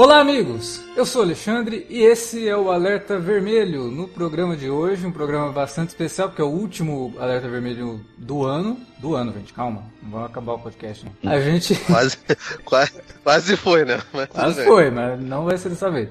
Olá, amigos! Eu sou Alexandre e esse é o Alerta Vermelho. No programa de hoje, um programa bastante especial, porque é o último Alerta Vermelho do ano. Do ano, gente, calma. Não vamos acabar o podcast, não. A gente. Quase, quase, quase foi, né? Mas quase foi, mas não vai ser dessa vez.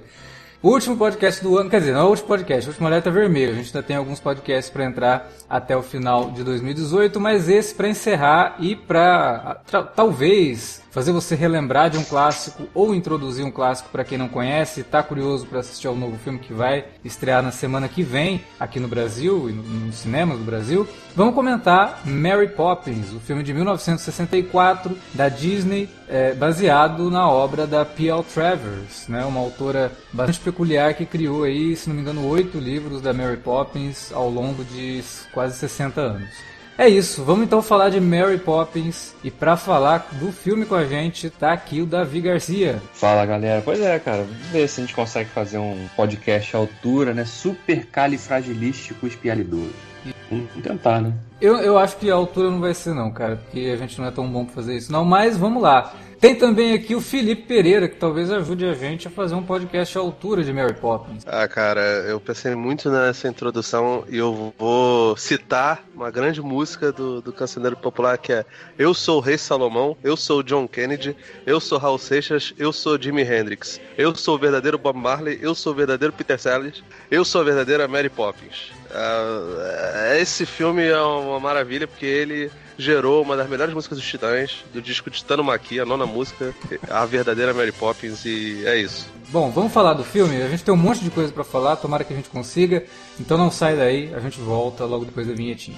O último podcast do ano, quer dizer, não é o último podcast, é o último alerta vermelho. A gente ainda tem alguns podcasts para entrar até o final de 2018, mas esse para encerrar e para talvez fazer você relembrar de um clássico ou introduzir um clássico para quem não conhece, está curioso para assistir ao novo filme que vai estrear na semana que vem aqui no Brasil e nos cinemas do Brasil. Vamos comentar Mary Poppins, o filme de 1964 da Disney, é, baseado na obra da P.L. Travers, né, uma autora bastante peculiar que criou aí, se não me engano, oito livros da Mary Poppins ao longo de quase 60 anos. É isso, vamos então falar de Mary Poppins e para falar do filme com a gente tá aqui o Davi Garcia. Fala galera, pois é, cara, vamos ver se a gente consegue fazer um podcast à altura, né? Super califragilístico espialidoso. Vamos tentar, né? Eu, eu acho que a altura não vai ser não, cara, porque a gente não é tão bom pra fazer isso não, mas vamos lá. Tem também aqui o Felipe Pereira, que talvez ajude a gente a fazer um podcast à altura de Mary Poppins. Ah, cara, eu pensei muito nessa introdução e eu vou citar uma grande música do, do cancioneiro popular que é Eu sou o Rei Salomão, eu sou o John Kennedy, eu sou Raul Seixas, eu sou Jimi Hendrix, eu sou o verdadeiro Bob Marley, eu sou o verdadeiro Peter Sellers, eu sou a verdadeira Mary Poppins. Uh, esse filme é uma maravilha porque ele gerou uma das melhores músicas dos Titãs, do disco Titano Maqui, a nona música, a verdadeira Mary Poppins, e é isso. Bom, vamos falar do filme? A gente tem um monte de coisa para falar, tomara que a gente consiga. Então não sai daí, a gente volta logo depois da vinhetinha.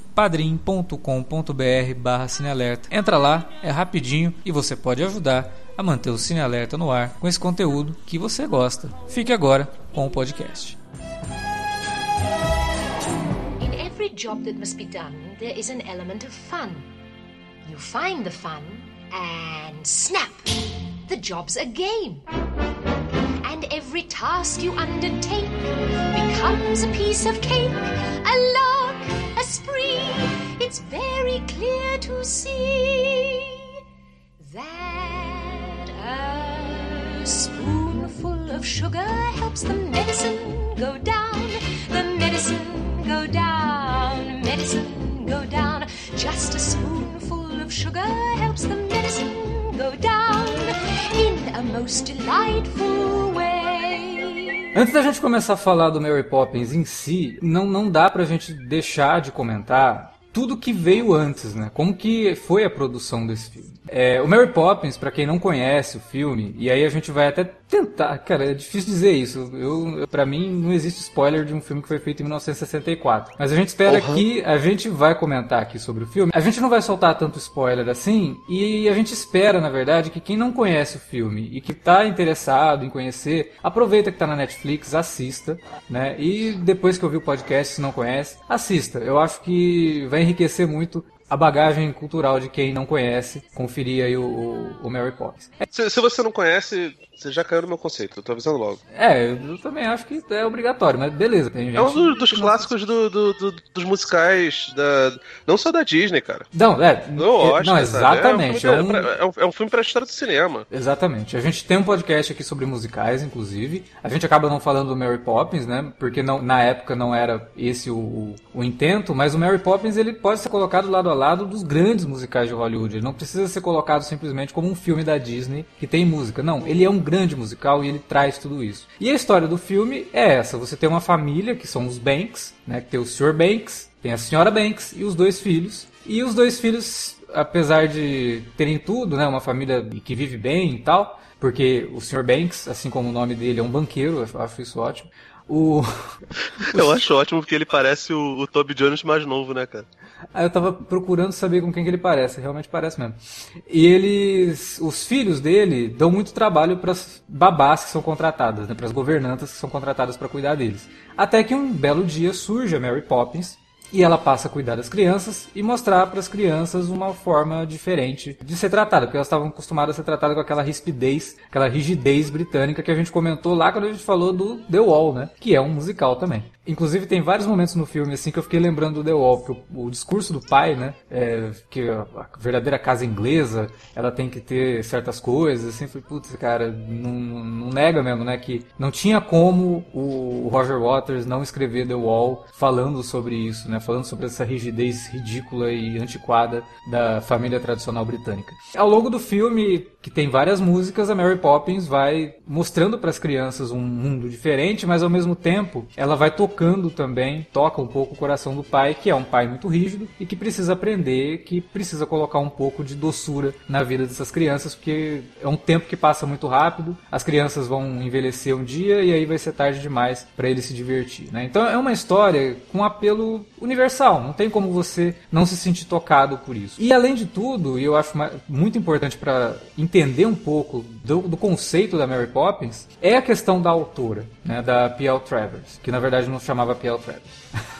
padrim.com.br barra cinealerta. Entra lá, é rapidinho e você pode ajudar a manter o Cine Alerta no ar com esse conteúdo que você gosta. Fique agora com o podcast. In every job that must be done, there is an element of fun. You find the fun and snap, the job's a game. And every task you undertake becomes a piece of cake, a spree. It's very clear to see that a spoonful of sugar helps the medicine go down, the medicine go down, medicine go down. Just a spoonful of sugar helps the medicine go down in a most delightful way. Antes da gente começar a falar do Mary Poppins em si, não, não dá pra gente deixar de comentar tudo que veio antes, né? Como que foi a produção desse filme. É, o Mary Poppins, para quem não conhece o filme, e aí a gente vai até tentar, cara, é difícil dizer isso. Eu, para mim não existe spoiler de um filme que foi feito em 1964. Mas a gente espera uhum. que a gente vai comentar aqui sobre o filme. A gente não vai soltar tanto spoiler assim, e a gente espera, na verdade, que quem não conhece o filme e que tá interessado em conhecer, aproveita que tá na Netflix, assista, né? E depois que ouvir o podcast, se não conhece, assista. Eu acho que vai enriquecer muito a bagagem cultural de quem não conhece, conferir aí o, o, o Mary Poppins. Se, se, você não conhece, você já caiu no meu conceito, eu tô avisando logo. É, eu também acho que é obrigatório, mas beleza. Tem gente é um dos, dos clássicos do, do, do, dos musicais, da, não só da Disney, cara. Não, é. No Oscar, não, exatamente. É um, filme, é, é, um, é um filme pra história do cinema. Exatamente. A gente tem um podcast aqui sobre musicais, inclusive. A gente acaba não falando do Mary Poppins, né? Porque não, na época não era esse o, o, o intento, mas o Mary Poppins ele pode ser colocado lado a lado dos grandes musicais de Hollywood. Ele não precisa ser colocado simplesmente como um filme da Disney que tem música. Não, ele é um grande musical e ele traz tudo isso. E a história do filme é essa: você tem uma família que são os Banks, né? Que tem o Sr. Banks, tem a Senhora Banks e os dois filhos. E os dois filhos, apesar de terem tudo, né? Uma família que vive bem e tal, porque o Sr. Banks, assim como o nome dele, é um banqueiro, eu acho isso ótimo. O... Eu acho ótimo porque ele parece o, o Toby Jones mais novo, né, cara? Aí eu tava procurando saber com quem que ele parece, realmente parece mesmo. E eles, os filhos dele dão muito trabalho para as babás que são contratadas, né, para as governantas que são contratadas para cuidar deles. Até que um belo dia surge a Mary Poppins e ela passa a cuidar das crianças e mostrar para as crianças uma forma diferente de ser tratada, porque elas estavam acostumadas a ser tratadas com aquela rispidez, aquela rigidez britânica que a gente comentou lá quando a gente falou do The Wall, né? Que é um musical também. Inclusive tem vários momentos no filme assim que eu fiquei lembrando do The Wall, porque o, o discurso do pai, né, é, que a, verdadeira casa inglesa, ela tem que ter certas coisas, assim, foi putz, cara, não, não, nega mesmo, né, que não tinha como o Roger Waters não escrever The Wall falando sobre isso, né, falando sobre essa rigidez ridícula e antiquada da família tradicional britânica. Ao longo do filme, que tem várias músicas, a Mary Poppins vai mostrando para as crianças um mundo diferente, mas ao mesmo tempo ela vai tocando tocando também, toca um pouco o coração do pai, que é um pai muito rígido e que precisa aprender, que precisa colocar um pouco de doçura na vida dessas crianças, porque é um tempo que passa muito rápido, as crianças vão envelhecer um dia e aí vai ser tarde demais para ele se divertir. Né? Então é uma história com apelo universal, não tem como você não se sentir tocado por isso. E além de tudo, e eu acho muito importante para entender um pouco do, do, conceito da Mary Poppins, é a questão da autora, né, da P.L. Travers, que na verdade não chamava P.L. Travers.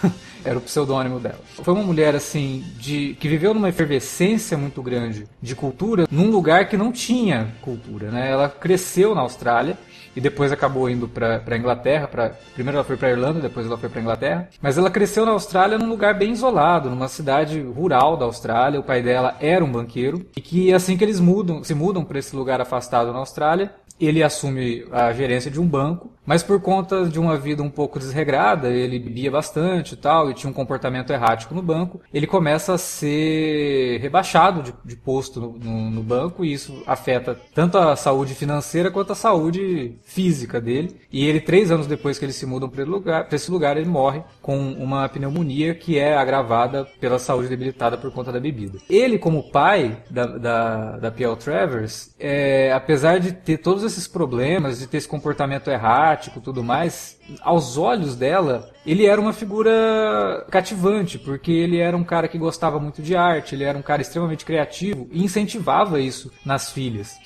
Era o pseudônimo dela. Foi uma mulher assim de que viveu numa efervescência muito grande de cultura num lugar que não tinha cultura, né? Ela cresceu na Austrália e depois acabou indo para Inglaterra. Pra, primeiro ela foi para Irlanda, depois ela foi para Inglaterra. Mas ela cresceu na Austrália num lugar bem isolado, numa cidade rural da Austrália. O pai dela era um banqueiro e que assim que eles mudam, se mudam para esse lugar afastado na Austrália, ele assume a gerência de um banco mas por conta de uma vida um pouco desregrada, ele bebia bastante e tal, e tinha um comportamento errático no banco, ele começa a ser rebaixado de, de posto no, no, no, banco, e isso afeta tanto a saúde financeira quanto a saúde física dele. E ele, três anos depois que eles se mudam para esse lugar, ele morre com uma pneumonia que é agravada pela saúde debilitada por conta da bebida. Ele, como pai da, da, da P.L. Travers, é, apesar de ter todos esses problemas, de ter esse comportamento errático, prático tudo mais, aos olhos dela, ele era uma figura cativante, porque ele era um cara que gostava muito de arte, ele era um cara extremamente criativo e incentivava isso nas filhas.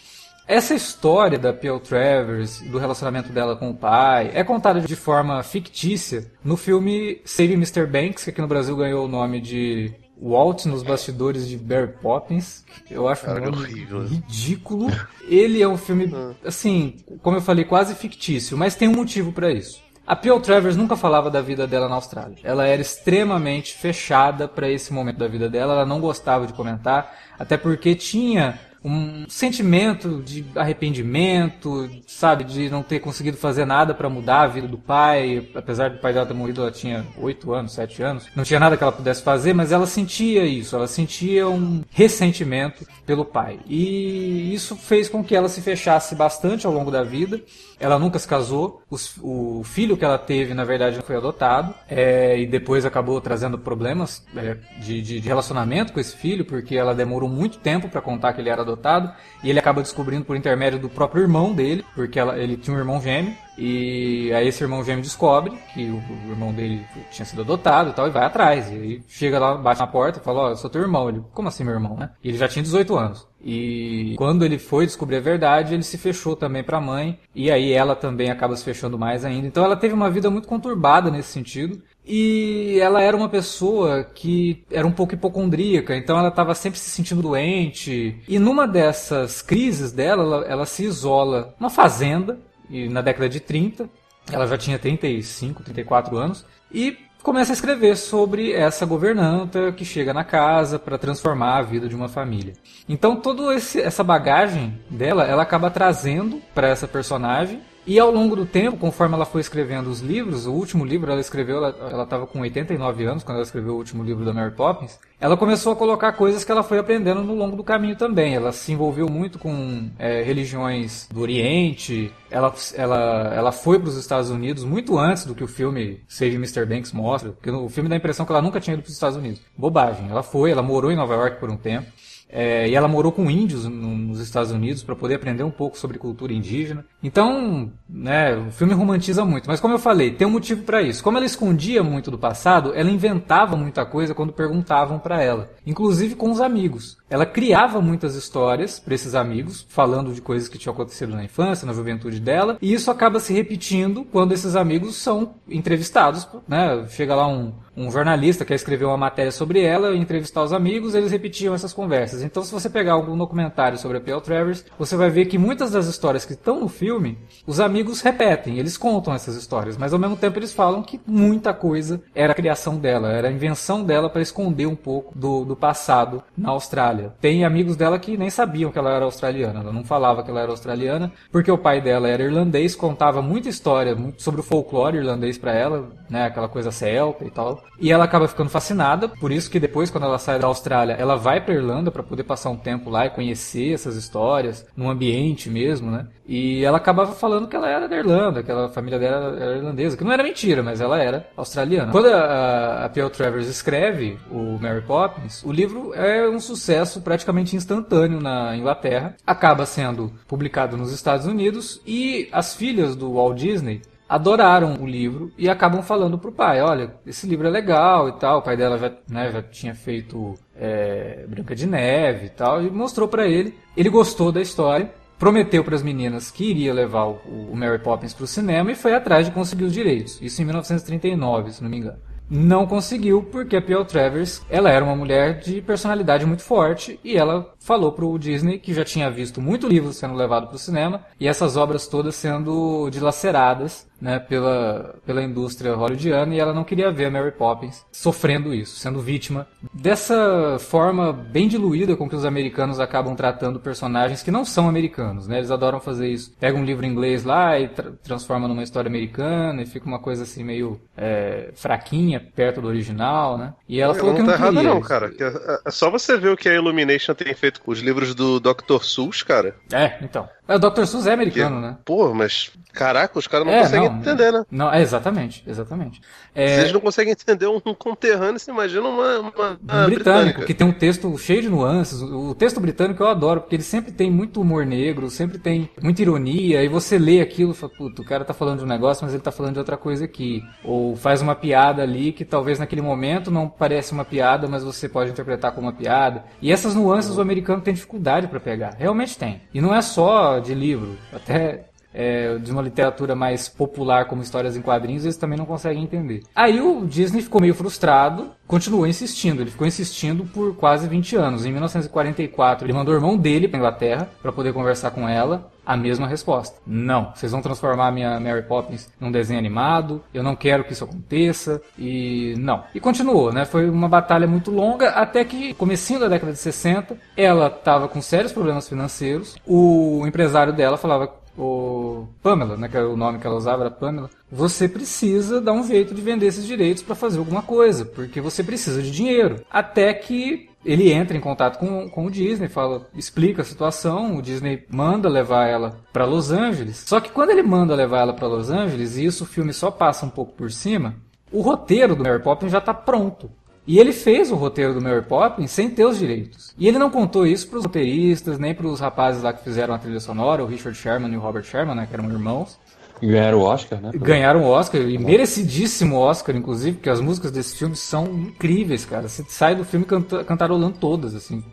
Essa história da P.L. Travers, do relacionamento dela com o pai, é contada de forma fictícia no filme Save Mr. Banks, que aqui no Brasil ganhou o nome de Walt nos bastidores de Barry Poppins. Eu acho Cara, um horrível. ridículo. Ele é um filme, ah. assim, como eu falei, quase fictício, mas tem um motivo para isso. A Peel Travers nunca falava da vida dela na Austrália. Ela era extremamente fechada para esse momento da vida dela. Ela não gostava de comentar, até porque tinha um sentimento de arrependimento, sabe, de não ter conseguido fazer nada para mudar a vida do pai, apesar do pai dela ter morrido, ela tinha 8 anos, 7 anos, não tinha nada que ela pudesse fazer, mas ela sentia isso, ela sentia um ressentimento pelo pai. E isso fez com que ela se fechasse bastante ao longo da vida. Ela nunca se casou, Os, o filho que ela teve, na verdade, foi adotado, é, e depois acabou trazendo problemas é, de, de, de relacionamento com esse filho, porque ela demorou muito tempo para contar que ele era adotado. E ele acaba descobrindo por intermédio do próprio irmão dele, porque ela, ele tinha um irmão gêmeo, e aí esse irmão gêmeo descobre que o, irmão dele tinha sido adotado e tal, e vai atrás. E aí chega lá, bate na porta e fala, ó, oh, eu sou teu irmão. Ele, como assim meu irmão, né? E ele já tinha 18 anos. E quando ele foi descobrir a verdade, ele se fechou também para a mãe, e aí ela também acaba se fechando mais ainda. Então ela teve uma vida muito conturbada nesse sentido. E ela era uma pessoa que era um pouco hipocondríaca, então ela estava sempre se sentindo doente. E numa dessas crises dela, ela, ela se isola numa fazenda, e na década de 30, ela já tinha 35, 34 anos, e começa a escrever sobre essa governanta que chega na casa para transformar a vida de uma família. Então toda essa bagagem dela, ela acaba trazendo para essa personagem e ao longo do tempo, conforme ela foi escrevendo os livros, o último livro ela escreveu, ela estava com 89 anos quando ela escreveu o último livro da Mary Poppins, ela começou a colocar coisas que ela foi aprendendo no longo do caminho também. Ela se envolveu muito com é, religiões do Oriente, ela, ela, ela foi para os Estados Unidos muito antes do que o filme Save Mr. Banks mostra, porque o filme dá a impressão que ela nunca tinha ido para os Estados Unidos. Bobagem. Ela foi, ela morou em Nova York por um tempo. É, e ela morou com índios no, nos Estados Unidos para poder aprender um pouco sobre cultura indígena. Então, né, o filme romantiza muito. Mas como eu falei, tem um motivo para isso. Como ela escondia muito do passado, ela inventava muita coisa quando perguntavam para ela, inclusive com os amigos. Ela criava muitas histórias para esses amigos, falando de coisas que tinham acontecido na infância, na juventude dela, e isso acaba se repetindo quando esses amigos são entrevistados. Né? Chega lá um, um jornalista que quer escrever uma matéria sobre ela entrevistar os amigos, eles repetiam essas conversas. Então, se você pegar algum documentário sobre a P.L. Travers, você vai ver que muitas das histórias que estão no filme, os amigos repetem, eles contam essas histórias, mas ao mesmo tempo eles falam que muita coisa era a criação dela, era a invenção dela para esconder um pouco do, do passado na Austrália. Tem amigos dela que nem sabiam que ela era australiana, ela não falava que ela era australiana, porque o pai dela era irlandês, contava muita história sobre o folclore irlandês para ela, né, aquela coisa celta e tal. E ela acaba ficando fascinada, por isso que depois quando ela sai da Austrália, ela vai para Irlanda para poder passar um tempo lá e conhecer essas histórias, num ambiente mesmo, né? E ela acabava falando que ela era da Irlanda, que a família dela era irlandesa, que não era mentira, mas ela era australiana. Quando a, a P.L. Travers escreve o Mary Poppins, o livro é um sucesso praticamente instantâneo na Inglaterra, acaba sendo publicado nos Estados Unidos e as filhas do Walt Disney adoraram o livro e acabam falando pro pai, olha, esse livro é legal e tal. O pai dela já, né, já tinha feito é, Branca de Neve e tal, e mostrou para ele. Ele gostou da história, prometeu para as meninas que iria levar o, o Mary Poppins para o cinema e foi atrás de conseguir os direitos. Isso em 1939, se não me engano não conseguiu porque a P.L. Travers ela era uma mulher de personalidade muito forte e ela falou para o Disney que já tinha visto muito livro sendo levado para o cinema e essas obras todas sendo dilaceradas né, pela, pela indústria hollywoodiana e ela não queria ver a Mary Poppins sofrendo isso, sendo vítima dessa forma bem diluída com que os americanos acabam tratando personagens que não são americanos, né? Eles adoram fazer isso. Pega um livro inglês lá e tra transforma numa história americana e fica uma coisa assim meio é, fraquinha perto do original, né? E ela falou não que não tá errado queria não, isso. cara. É é só você ver o que a Illumination tem feito com os livros do Dr. Seuss, cara. É, então. É, O Dr. Seuss é americano, né? Pô, mas caraca, os caras não é, conseguem não, entender, né? Não, é, exatamente, exatamente. É, eles não conseguem entender um conterrâneo, você imagina uma, uma, uma Um britânico, que tem um texto cheio de nuances. O texto britânico eu adoro, porque ele sempre tem muito humor negro, sempre tem muita ironia, e você lê aquilo e fala, puta, o cara tá falando de um negócio, mas ele tá falando de outra coisa aqui. Ou faz uma piada ali que talvez naquele momento não parece uma piada, mas você pode interpretar como uma piada. E essas nuances o americano tem dificuldade pra pegar. Realmente tem. E não é só de livro, até é, de uma literatura mais popular como histórias em quadrinhos, eles também não conseguem entender. Aí o Disney ficou meio frustrado, continuou insistindo. Ele ficou insistindo por quase 20 anos. Em 1944, ele mandou o irmão dele para Inglaterra para poder conversar com ela. A mesma resposta. Não, vocês vão transformar a minha Mary Poppins num desenho animado. Eu não quero que isso aconteça. E não. E continuou, né? Foi uma batalha muito longa até que, comecinho da década de 60, ela estava com sérios problemas financeiros. O empresário dela falava o Pamela, né, que era o nome que ela usava, era Pamela, você precisa dar um jeito de vender esses direitos para fazer alguma coisa, porque você precisa de dinheiro. Até que ele entra em contato com, com o Disney, fala, explica a situação, o Disney manda levar ela para Los Angeles. Só que quando ele manda levar ela para Los Angeles, e isso o filme só passa um pouco por cima, o roteiro do Mary Poppins já está pronto. E ele fez o roteiro do Mary Poppins sem ter os direitos. E ele não contou isso para os roteiristas, nem para os rapazes lá que fizeram a trilha sonora, o Richard Sherman e o Robert Sherman, né, que eram irmãos. Ganharam o Oscar, né? Ganharam o Oscar, e merecidíssimo Oscar, inclusive, porque as músicas desse filme são incríveis, cara. Você sai do filme canta cantarolando todas, assim.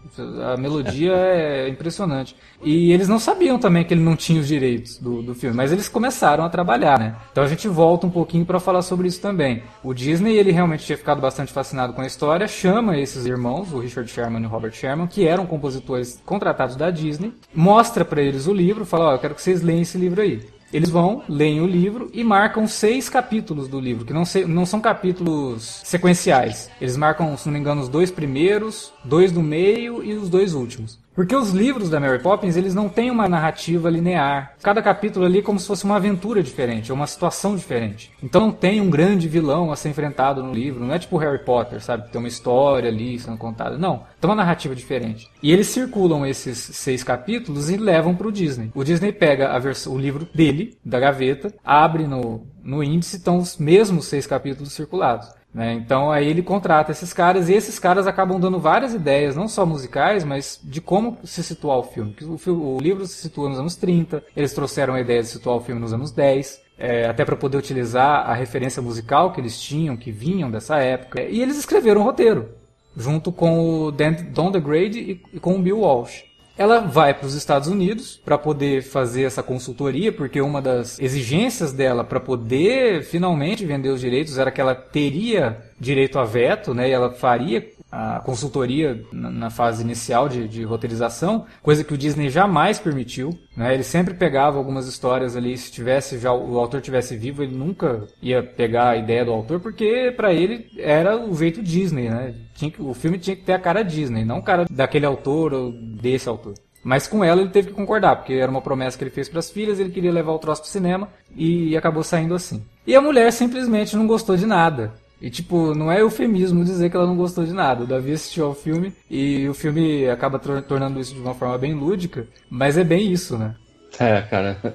A melodia é impressionante. E eles não sabiam também que ele não tinha os direitos do, do filme, mas eles começaram a trabalhar, né? Então a gente volta um pouquinho para falar sobre isso também. O Disney, ele realmente tinha ficado bastante fascinado com a história, chama esses irmãos, o Richard Sherman e o Robert Sherman, que eram compositores contratados da Disney, mostra para eles o livro, fala, ó, eu quero que vocês leiam esse livro aí. Eles vão, leem o livro e marcam seis capítulos do livro, que não, se- não são capítulos sequenciais. Eles marcam, se não me engano, os dois primeiros, dois do meio e os dois últimos. Porque os livros da Mary Poppins, eles não têm uma narrativa linear. Cada capítulo ali é como se fosse uma aventura diferente, ou uma situação diferente. Então não tem um grande vilão a ser enfrentado no livro. Não é tipo Harry Potter, sabe? Tem uma história ali sendo contada. Não. Tem uma narrativa diferente. E eles circulam esses seis capítulos e levam para o Disney. O Disney pega o livro dele, da gaveta, abre no, no índice, estão os mesmos seis capítulos circulados. Né? Então aí ele contrata esses caras e esses caras acabam dando várias ideias, não só musicais, mas de como se situar o filme. O, o livro se situa nos anos 30, eles trouxeram a ideia de situar o filme nos anos 10. É, até para poder utilizar a referência musical que eles tinham, que vinham dessa época. E eles escreveram o roteiro, junto com o Dan, Don DeGrade e, e com o Bill Walsh. Ela vai para os Estados Unidos para poder fazer essa consultoria, porque uma das exigências dela para poder finalmente vender os direitos era que ela teria direito a veto, né? E ela faria a consultoria na fase inicial de, de, roteirização, coisa que o Disney jamais permitiu. Né? Ele sempre pegava algumas histórias ali, se tivesse já o autor tivesse vivo, ele nunca ia pegar a ideia do autor, porque para ele era o jeito Disney, né? Tinha que, o filme tinha que ter a cara Disney, não cara daquele autor ou desse autor. Mas com ela ele teve que concordar, porque era uma promessa que ele fez para as filhas, ele queria levar o troço pro cinema e acabou saindo assim. E a mulher simplesmente não gostou de nada. E, tipo, não é eufemismo dizer que ela não gostou de nada. O Davi assistiu ao filme e o filme acaba tornando isso de uma forma bem lúdica, mas é bem isso, né? É, cara.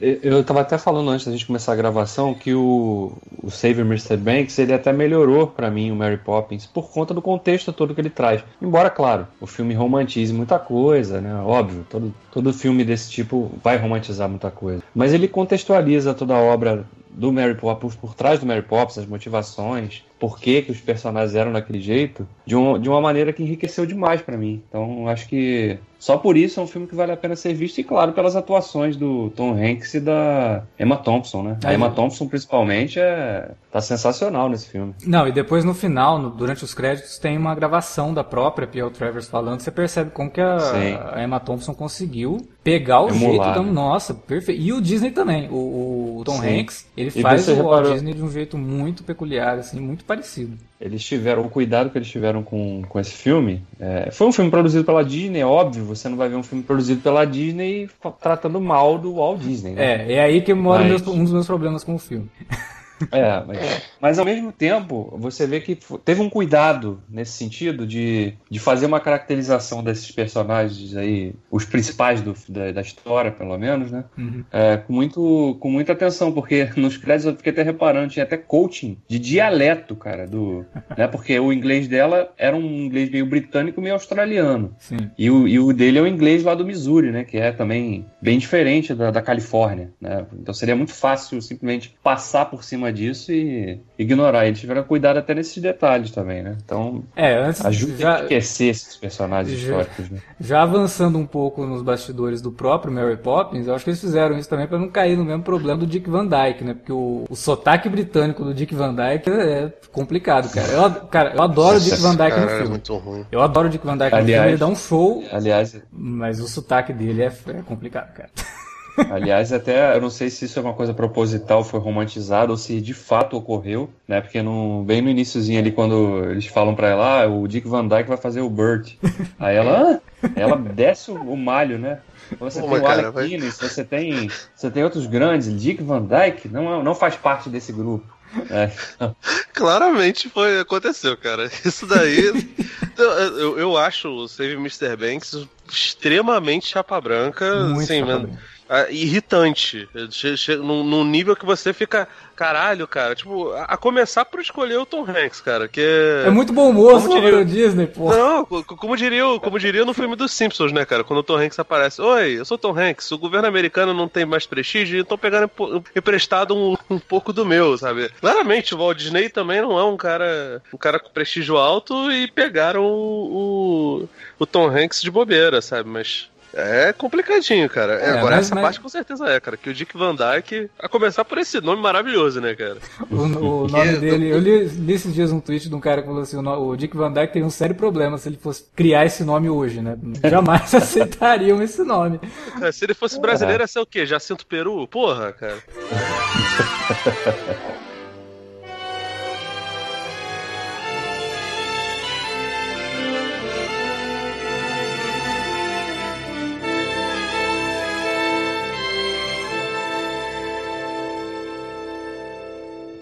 Eu tava até falando antes da gente começar a gravação que o, o Save Mr. Banks ele até melhorou para mim o Mary Poppins por conta do contexto todo que ele traz. Embora, claro, o filme romantize muita coisa, né? Óbvio, todo, todo filme desse tipo vai romantizar muita coisa. Mas ele contextualiza toda a obra do Mary Poppins, por trás do Mary Poppins, as motivações, por que, que os personagens eram daquele jeito, de, um, de uma maneira que enriqueceu demais para mim. Então, acho que só por isso é um filme que vale a pena ser visto e, claro, pelas atuações do Tom Hanks e da Emma Thompson, né? A Emma Thompson, principalmente, é... tá sensacional nesse filme. Não, e depois no final, no, durante os créditos, tem uma gravação da própria P.L. Travers falando, você percebe como que a, a Emma Thompson conseguiu pegar o Emular. jeito da... Nossa, perfeito. E o Disney também. O, o Tom Sim. Hanks, ele e faz o reparou... Walt Disney de um jeito muito peculiar, assim, muito parecido. Eles tiveram, o cuidado que eles tiveram com, com esse filme. É, foi um filme produzido pela Disney, óbvio, você não vai ver um filme produzido pela Disney tratando mal do Walt Disney. Né? É, é aí que mora Mas... um dos meus problemas com o filme. É, mas, mas, ao mesmo tempo, você vê que teve um cuidado nesse sentido de, de fazer uma caracterização desses personagens aí, os principais do, da, da história, pelo menos, né? Uhum. É, com, muito, com muita atenção, porque nos créditos eu fiquei até reparando, tinha até coaching de dialeto, cara, do. né? Porque o inglês dela era um inglês meio britânico, meio australiano. Sim. E, o, e o dele é o inglês lá do Missouri, né? Que é também bem diferente da, da Califórnia. Né? Então seria muito fácil simplesmente passar por cima disso e ignorar. Eles tiveram cuidado até nesses detalhes também, né? Então, é, antes ajuda já, a esquecer esses personagens já, históricos. Né? Já avançando um pouco nos bastidores do próprio Mary Poppins, eu acho que eles fizeram isso também para não cair no mesmo problema do Dick Van Dyke, né? Porque o, o sotaque britânico do Dick Van Dyke é complicado, cara. Eu, cara, eu adoro o Dick Van Dyke no é filme. É muito ruim. Eu adoro o Dick Van Dyke aliás, no filme, ele dá um show. Aliás, mas o sotaque dele é, é complicado, cara. Aliás, até eu não sei se isso é uma coisa proposital, foi romantizado ou se de fato ocorreu, né? Porque no, bem no iníciozinho ali, quando eles falam pra ela, ah, o Dick Van Dyke vai fazer o Burt. Aí ela, ah, ela desce o malho, né? Você Pô, tem o Alec vai... Guinness, você tem, você tem outros grandes, Dick Van Dyke não, não faz parte desse grupo. É. Claramente foi, aconteceu, cara. Isso daí. eu, eu acho o Save Mr. Banks extremamente chapa branca. Muito assim, chapa branca irritante. Num, num, nível que você fica, caralho, cara. Tipo, a, a, começar por escolher o Tom Hanks, cara. Que é, é muito bom moço diria, o Disney, pô. Não, como diria, como diria no filme dos Simpsons, né, cara? Quando o Tom Hanks aparece. Oi, eu sou o Tom Hanks. O governo americano não tem mais prestígio, então pegando emprestado um, um pouco do meu, sabe? Claramente, o Walt Disney também não é um cara, um cara com prestígio alto e pegaram o, o, o Tom Hanks de bobeira, sabe? Mas é complicadinho, cara. É, agora, mas, essa mas... parte com certeza é, cara. Que o Dick Van Dyke, a começar por esse nome maravilhoso, né, cara? O, o nome dele. Eu li, li, esses dias um tweet de um cara que falou assim: o, Dick Van Dyke tem um sério problema se ele fosse criar esse nome hoje, né? Jamais aceitariam esse nome. É, se ele fosse brasileiro, ia ser o quê? Jacinto Peru? Porra, cara.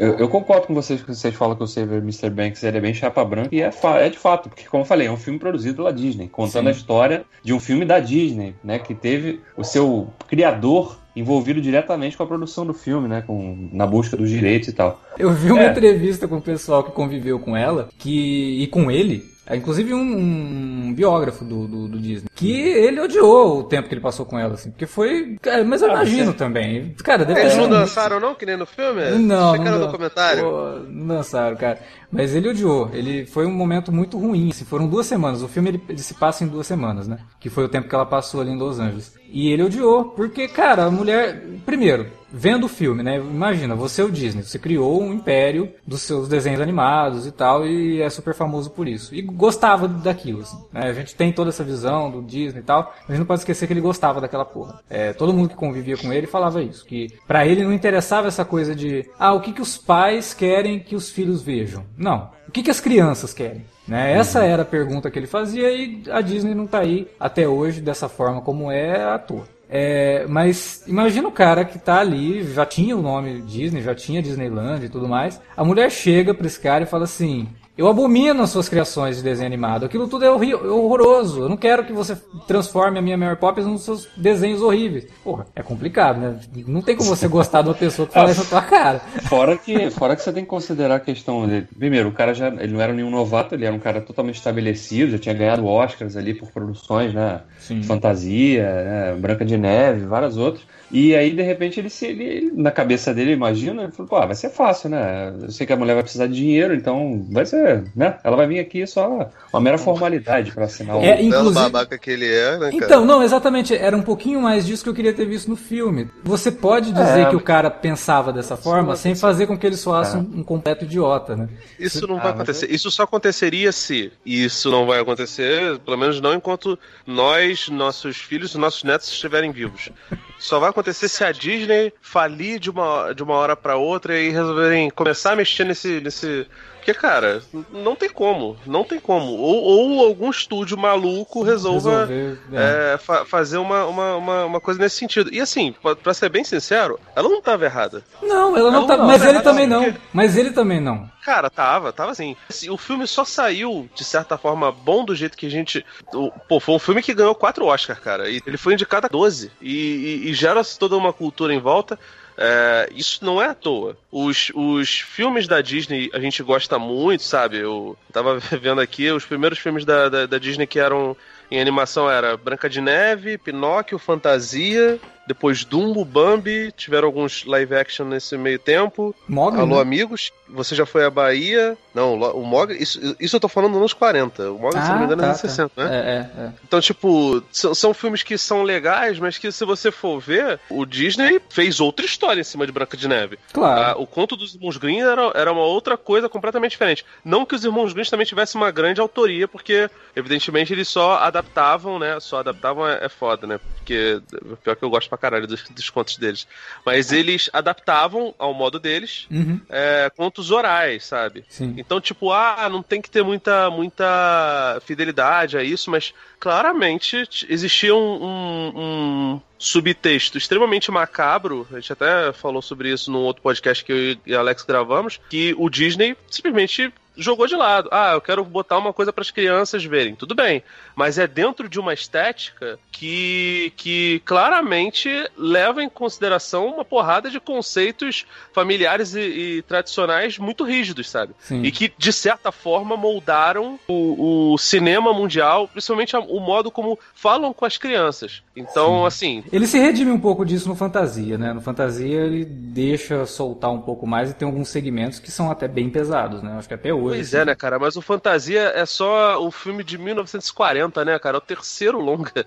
Eu, eu, concordo com vocês quando vocês falam que o Saver Mr. Banks ele é bem chapa branca e é, é, de fato, porque como eu falei, é um filme produzido pela Disney, contando Sim. a história de um filme da Disney, né, que teve o seu criador envolvido diretamente com a produção do filme, né, com, na busca dos direitos e tal. Eu vi uma é. entrevista com o pessoal que conviveu com ela, que e com ele, inclusive um, um biógrafo do, do, do, Disney. Que ele odiou o tempo que ele passou com ela, assim. Porque foi. Cara, mas eu ah, imagino também. Cara, deve Eles não dançaram, não, que nem no filme? Não. Fica no documentário. Pô, não dançaram, cara. Mas ele odiou. Ele foi um momento muito ruim. Assim, foram duas semanas. O filme ele, ele se passa em duas semanas, né? Que foi o tempo que ela passou ali em Los Angeles. E ele odiou, porque, cara, a mulher. Primeiro, vendo o filme, né? Imagina, você é o Disney, você criou um império dos seus desenhos animados e tal, e é super famoso por isso. E gostava daquilo, assim, né? A gente tem toda essa visão do Disney e tal, mas não pode esquecer que ele gostava daquela porra. É, todo mundo que convivia com ele falava isso, que para ele não interessava essa coisa de, ah, o que, que os pais querem que os filhos vejam. Não. O que, que as crianças querem? Né? Essa era a pergunta que ele fazia e a Disney não está aí até hoje dessa forma como é à toa. É, mas imagina o cara que tá ali, já tinha o nome Disney, já tinha Disneyland e tudo mais. A mulher chega pra esse cara e fala assim: eu abomino as suas criações de desenho animado. Aquilo tudo é horroroso. Eu não quero que você transforme a minha Mary Poppins nos seus desenhos horríveis. Porra, é complicado, né? Não tem como você gostar de uma pessoa que fala isso na tua cara. Fora que, fora que você tem que considerar a questão dele. Primeiro, o cara já ele não era nenhum novato, ele era um cara totalmente estabelecido, já tinha ganhado Oscars ali por produções, né? Sim. Fantasia, né? Branca de Neve, várias outras. E aí, de repente, ele, se, ele na cabeça dele, imagina, ele falou, pô, vai ser fácil, né? Eu sei que a mulher vai precisar de dinheiro, então vai ser, né? Ela vai vir aqui só uma mera formalidade para assinar o é, inclusive... babaca que ele é, né, cara? Então, não, exatamente, era um pouquinho mais disso que eu queria ter visto no filme. Você pode dizer é, que o cara pensava dessa forma sem fazer com que ele soasse é. um, um, completo idiota, né? Isso não ah, vai acontecer. É- isso só aconteceria se. Isso não vai acontecer, pelo menos não enquanto nós, nossos filhos e nossos netos estiverem vivos. Só vai acontecer se a Disney falir de uma, de uma hora para outra e resolverem começar a mexer nesse, nesse, porque, cara, não tem como. Não tem como. Ou, ou algum estúdio maluco resolva Resolver, é. É, fa fazer uma, uma, uma, uma, coisa nesse sentido. E assim, pra, pra, ser bem sincero, ela não tava errada. Não, ela não, ela tá. mas ele também não. Mas ele também não. Cara, tava, tava assim. O filme só saiu, de certa forma, bom do jeito que a gente. Pô, foi um filme que ganhou quatro Oscars, cara. E ele foi indicado a 12. E, e, e gera toda uma cultura em volta. É, isso não é à toa. Os, os filmes da Disney a gente gosta muito, sabe? Eu tava vendo aqui os primeiros filmes da, da, da Disney que eram em animação era Branca de Neve, Pinóquio, Fantasia, depois Dumbo, Bambi, tiveram alguns live action nesse meio tempo. Mogli, Alô, né? amigos. Você já foi à Bahia? Não, o Mogli. Isso, isso eu tô falando nos 40. O Mogli, ah, se não me engano, é tá, é nos 60, tá. né? É, é, é. Então, tipo, são, são, filmes que são legais, mas que se você for ver, o Disney fez outra história em cima de Branca de Neve. Claro. Ah, o conto dos irmãos Grimm era, era uma outra coisa completamente diferente. Não que os irmãos Grimm também tivessem uma grande autoria, porque, evidentemente, eles só adaptavam, né? Só adaptavam é, é foda, né? Porque, pior que eu gosto pra caralho dos, dos contos deles. Mas eles adaptavam ao modo deles uhum. é, contos orais, sabe? Sim. Então, tipo, ah, não tem que ter muita, muita fidelidade a isso, mas claramente existia um, um, um subtexto extremamente macabro. A gente até falou sobre isso num outro podcast que eu e Alex gravamos, que o Disney simplesmente jogou de lado. Ah, eu quero botar uma coisa para as crianças verem. Tudo bem, mas é dentro de uma estética que, que claramente leva em consideração uma porrada de conceitos familiares e, e tradicionais muito rígidos, sabe? Sim. E que, de certa forma, moldaram o, o cinema mundial, principalmente o modo como falam com as crianças. Então, Sim. assim. Ele se redime um pouco disso no Fantasia, né? No Fantasia ele deixa soltar um pouco mais e tem alguns segmentos que são até bem pesados, né? Acho que até hoje. Pois assim. é, né, cara? Mas o Fantasia é só o filme de 1940, né, cara? É o terceiro longa.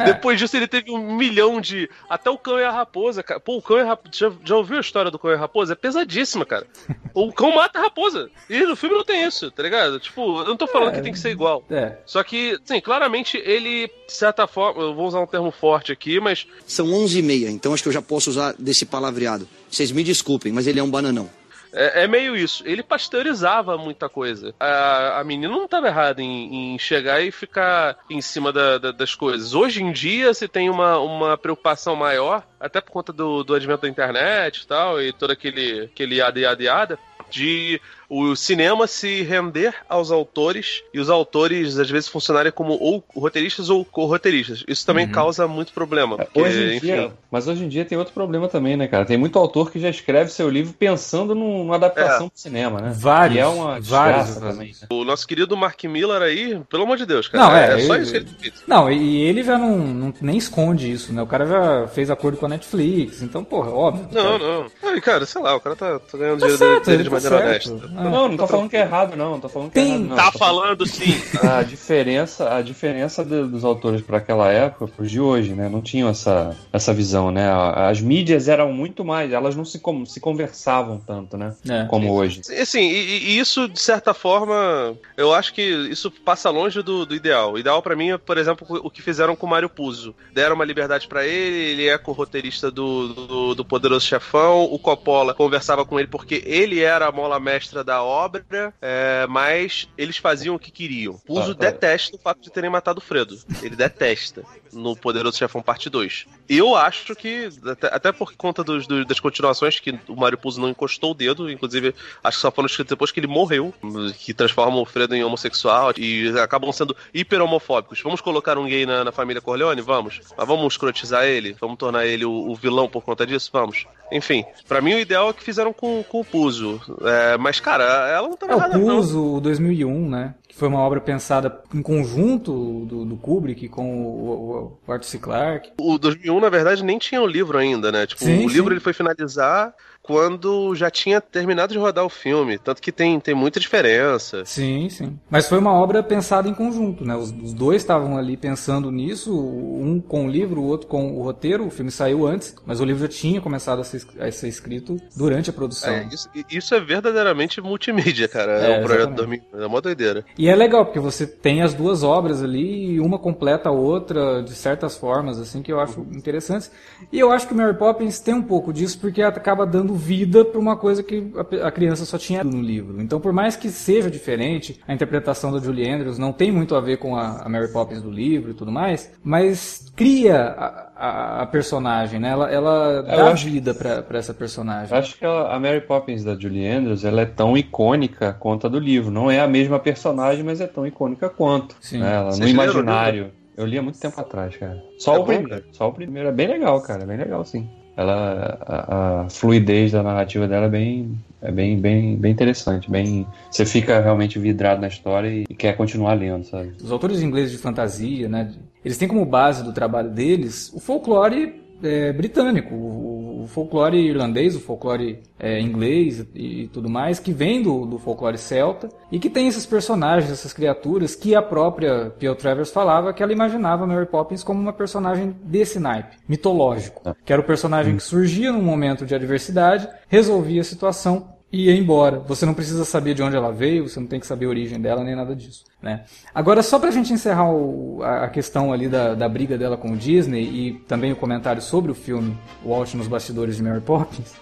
É. Depois disso ele teve um milhão de. Até o Cão e a Raposa, cara. Pô, o Cão e a Raposa. Já, já ouviu a história do Cão e a Raposa? É pesadíssima, cara. o cão mata a raposa. E no filme não tem isso, tá ligado? Tipo, eu não tô falando é, que tem que ser igual. É. Só que, sim, claramente ele, de certa forma, eu vou usar um termo forte aqui, mas. São 11 e meia, então acho que eu já posso usar desse palavreado. Vocês me desculpem, mas ele é um bananão. É, é meio isso. Ele pasteurizava muita coisa. A, a menina não estava errada em, em, chegar e ficar em cima da, da, das coisas. Hoje em dia, se tem uma, uma preocupação maior, até por conta do, do advento da internet e tal, e todo aquele, aquele yada, yada, yada, de o cinema se render aos autores e os autores às vezes funcionarem como ou roteiristas ou co-roteiristas. Isso também uhum. causa muito problema. Porque, hoje enfim... dia, mas hoje em dia tem outro problema também, né, cara? Tem muito autor que já escreve seu livro pensando numa adaptação é. pro cinema, né? Vários. E é uma vários também. Né? O nosso querido Mark Miller aí, pelo amor de Deus, cara. Não, é, é só ele, isso que ele fez. Não, e ele já não, não, nem esconde isso, né? O cara já fez acordo com a Netflix, então, porra, óbvio. Não, cara. não. Ai, cara, sei lá, o cara tá, tá ganhando tá dinheiro certo, dele de tá maneira honesta. Não, não tô falando que é errado, não. Tô falando que Tem, é errado, não. Tá falando sim. A diferença, a diferença de, dos autores para aquela época, pros de hoje, né? Não tinham essa, essa visão, né? As mídias eram muito mais, elas não se, se conversavam tanto, né? É. Como hoje. Sim, e, e, isso, de certa forma, eu acho que isso passa longe do, do ideal. O ideal para mim é, por exemplo, o que fizeram com o Mário Puzo. Deram uma liberdade para ele, ele é co-roteirista do, do, do Poderoso Chefão, o Coppola conversava com ele porque ele era a mola mestra da obra, é, mas eles faziam o que queriam. Puzo ah, detesta o fato de terem matado o Fredo. Ele detesta no Poderoso Chefão Parte 2. Eu acho que, até, até por conta dos, dos, das continuações, que o Mario Puzo não encostou o dedo, inclusive acho que só foram escritos depois que ele morreu, que transformam o Fredo em homossexual e acabam sendo hiper homofóbicos. Vamos colocar um gay na, na família Corleone? Vamos. Mas vamos escrotizar ele? Vamos tornar ele o, o vilão por conta disso? Vamos. Enfim, para mim o ideal é que fizeram com, com o Puzo. É, mas, cara, ela não tá é, errada, o Puzo, 2001, né? Que foi uma obra pensada em conjunto do, do Kubrick com o, o Arthur C. Clarke. O 2001, na verdade, nem tinha o livro ainda, né? Tipo, sim, o livro sim. ele foi finalizar quando já tinha terminado de rodar o filme. Tanto que tem, tem muita diferença. Sim, sim. Mas foi uma obra pensada em conjunto, né? Os, os dois estavam ali pensando nisso, um com o livro, o outro com o roteiro. O filme saiu antes, mas o livro já tinha começado a ser, a ser escrito durante a produção. É, isso, isso, é verdadeiramente multimídia, cara. É, é um projeto dormir. É uma doideira. E é legal, porque você tem as duas obras ali e uma completa a outra de certas formas, assim, que eu acho uhum. interessantes. E eu acho que o Mary Poppins tem um pouco disso, porque acaba dando vida para uma coisa que a criança só tinha no livro. Então, por mais que seja diferente, a interpretação da Julie Andrews não tem muito a ver com a, Mary Poppins do livro e tudo mais, mas cria a, a, a personagem, né? Ela, ela dá acho, vida para essa personagem. Acho que a, Mary Poppins da Julie Andrews ela é tão icônica quanto a do livro. Não é a mesma personagem, mas é tão icônica quanto. Sim. Né? Ela, no imaginário. Eu li há muito tempo atrás, cara. Só é o primeiro. Só o primeiro. É bem legal, cara. É bem legal, sim ela a, a, fluidez da narrativa dela é bem é bem, bem, bem interessante, bem você fica realmente vidrado na história e, e quer continuar lendo, sabe? Os autores ingleses de fantasia, né, eles têm como base do trabalho deles o folclore é, britânico, o, o, folclore irlandês, o folclore é, inglês e, e, tudo mais, que vem do, do, folclore celta e que tem esses personagens, essas criaturas que a própria P.L. Travers falava que ela imaginava Mary Poppins como uma personagem desse naipe, mitológico, ah. que era o personagem que surgia num momento de adversidade, resolvia a situação e ia embora. Você não precisa saber de onde ela veio, você não tem que saber a origem dela, nem nada disso. Né? Agora, só pra gente encerrar o, a, questão ali da, da briga dela com o Disney e também o comentário sobre o filme Walt nos bastidores de Mary Poppins,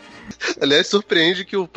Aliás, surpreende que o,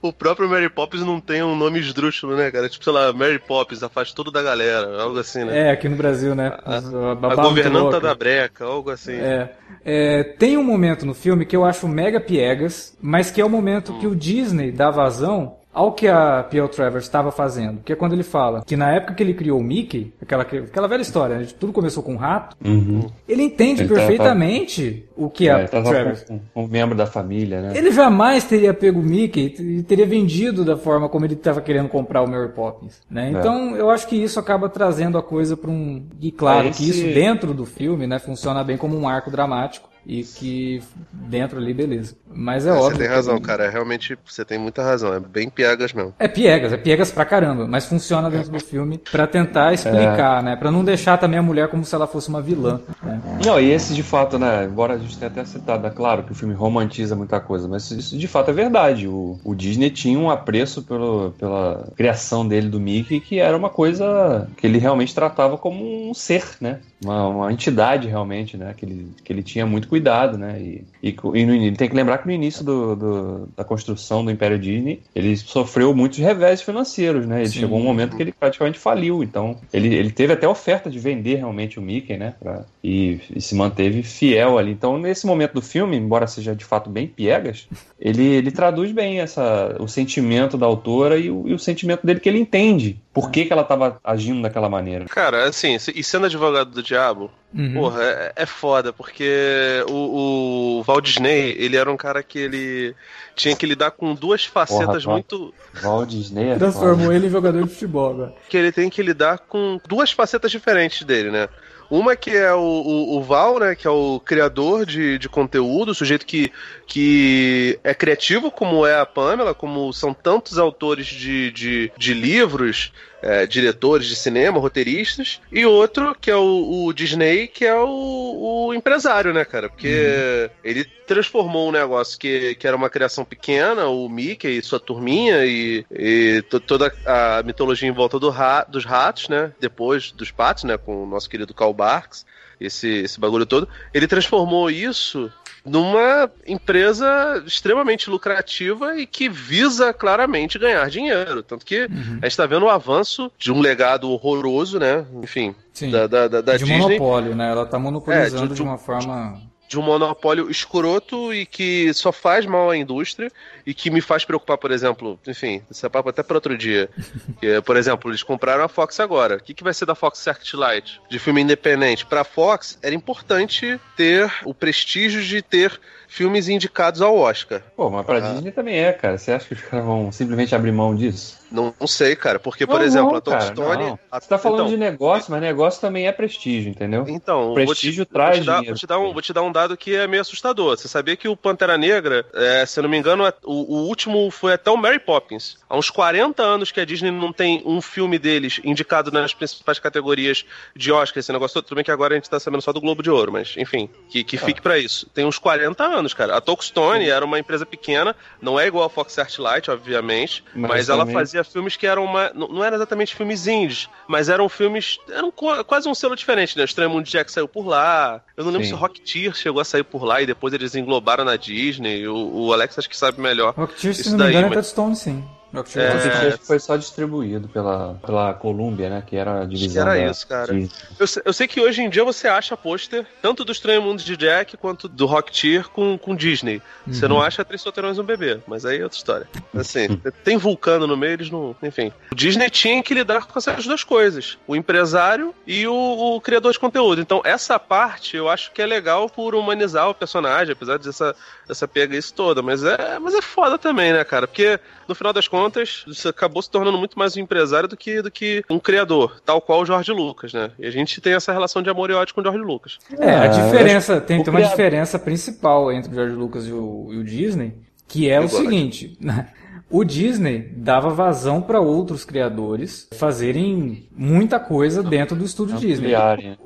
o próprio Mary Poppins não tenha um nome esdrúxulo, né, cara? Tipo, sei lá, Mary Poppins, afasta tudo da galera, algo assim, né? É, aqui no Brasil, né? A, a, a governanta da breca, algo assim. É. é. Tem um momento no filme que eu acho mega piegas, mas que é o momento hum. que o Disney dá vazão ao que a P.L. Travers estava fazendo, que é quando ele fala que na época que ele criou o Mickey, aquela, aquela velha história, né, tudo começou com um rato, uhum. ele entende ele perfeitamente tava, o que é, a Travers. Um, um, membro da família, né? Ele jamais teria pego o Mickey e teria vendido da forma como ele estava querendo comprar o Mary Poppins, né? É. Então, é. eu acho que isso acaba trazendo a coisa para um... E claro Esse... que isso dentro do filme, né, funciona bem como um arco dramático e que dentro ali, beleza. Mas é, é óbvio. Você tem razão, que... cara. É, realmente, você tem muita razão. É bem piegas mesmo. É piegas, é piegas pra caramba. Mas funciona dentro do filme para tentar explicar, é. né? Pra não deixar também a mulher como se ela fosse uma vilã. Né? Não, e esse de fato, né? Embora a gente tenha até citado, é claro que o filme romantiza muita coisa, mas isso de fato é verdade. O, o Disney tinha um apreço pelo, pela criação dele do Mickey, que era uma coisa que ele realmente tratava como um ser, né? Uma, uma entidade realmente, né? Que ele, que ele tinha muito cuidado, né? E, e, e no, tem que lembrar que no início do, do, da construção do Império Disney, ele sofreu muitos revés financeiros, né? Ele Sim. chegou um momento que ele praticamente faliu, então ele, ele teve até oferta de vender realmente o Mickey, né? Pra, e, e se manteve fiel ali. Então, nesse momento do filme, embora seja de fato bem piegas, ele, ele traduz bem essa, o sentimento da autora e o, e o sentimento dele que ele entende por que, que ela estava agindo daquela maneira. Cara, assim, e sendo advogado do diabo, uhum. porra, é, é, foda, porque o, o Walt Disney, ele era um cara que ele tinha que lidar com duas facetas porra, muito. Walt Disney é Transformou foda. ele em jogador de futebol agora. Que ele tem que lidar com duas facetas diferentes dele, né? Uma que é o, o, o, Val, né? Que é o criador de, de conteúdo, o sujeito que, que é criativo, como é a Pamela, como são tantos autores de, de, de livros é, diretores de cinema, roteiristas, e outro que é o, o Disney, que é o, o, empresário, né, cara? Porque uhum. ele transformou um negócio que, que era uma criação pequena, o Mickey e sua turminha, e, e toda a mitologia em volta do ra dos ratos, né? Depois dos patos, né? Com o nosso querido Karl Barks esse, esse bagulho todo. Ele transformou isso numa empresa extremamente lucrativa e que visa claramente ganhar dinheiro. Tanto que uhum. a gente está vendo o avanço de um legado horroroso, né? Enfim, Sim, da, da, da, da de Disney. monopólio, né? Ela está monopolizando é, de, de, de uma forma de um monopólio escroto e que só faz mal à indústria e que me faz preocupar, por exemplo, enfim, esse é papo até para outro dia. que, por exemplo, eles compraram a Fox agora. O que, que vai ser da Fox Searchlight? De filme independente. Para a Fox era importante ter o prestígio de ter filmes indicados ao Oscar. Pô, mas pra ah. Disney também é, cara. Você acha que os caras vão simplesmente abrir mão disso? Não, não sei, cara. Porque, por não, exemplo, não, a Touchstone. A... Você tá falando então, de negócio, mas negócio também é prestígio, entendeu? Então, prestígio te, traz vou te, dar, vou te, dar um, vou te dar um dado que é meio assustador. Você sabia que o Pantera Negra, é, se eu não me engano, é, o, o, último foi até o Mary Poppins. Há uns 40 anos que a Disney não tem um filme deles indicado nas principais categorias de Oscar, esse negócio todo. Tudo bem que agora a gente tá sabendo só do Globo de Ouro, mas enfim, que, que ah. fique para isso. Tem uns 40 anos, cara. A Touchstone era uma empresa pequena, não é igual a Fox Searchlight, obviamente, mas, mas ela fazia filmes que eram uma. Não eram exatamente filmes indies, mas eram filmes. Eram quase um selo diferente, né? O Estranho Mundo Jack saiu por lá. Eu não lembro Sim. se Rocketeer chegou a sair por lá e depois eles englobaram na Disney. O, o Alex acho que sabe melhor. Rocketeer, se não me engano, é Touchstone, sim. É, foi só distribuído pela, pela Columbia, né? Que era a divisão. era isso, cara. Eu, eu, sei que hoje em dia você acha pôster tanto do Estranho Mundo de Jack quanto do Rocketeer com, com Disney. Uhum. Você não acha Três Solteirões um Bebê, mas aí é outra história. Assim, tem vulcano no meio, eles não. Enfim. O Disney tinha que lidar com essas duas coisas: o empresário e o, o criador de conteúdo. Então, essa parte eu acho que é legal por humanizar o personagem, apesar dessa, dessa pega isso toda. Mas é, mas é foda também, né, cara? Porque no final das contas, você acabou se tornando muito mais um empresário do que, do que um criador, tal qual o Jorge Lucas, né? E a gente tem essa relação de amor e ódio com o Jorge Lucas. É, a diferença, tem, tem uma diferença principal entre o Jorge Lucas e o, e o Disney, que é o seguinte, né? o Disney dava vazão para outros criadores fazerem muita coisa dentro do estúdio Disney.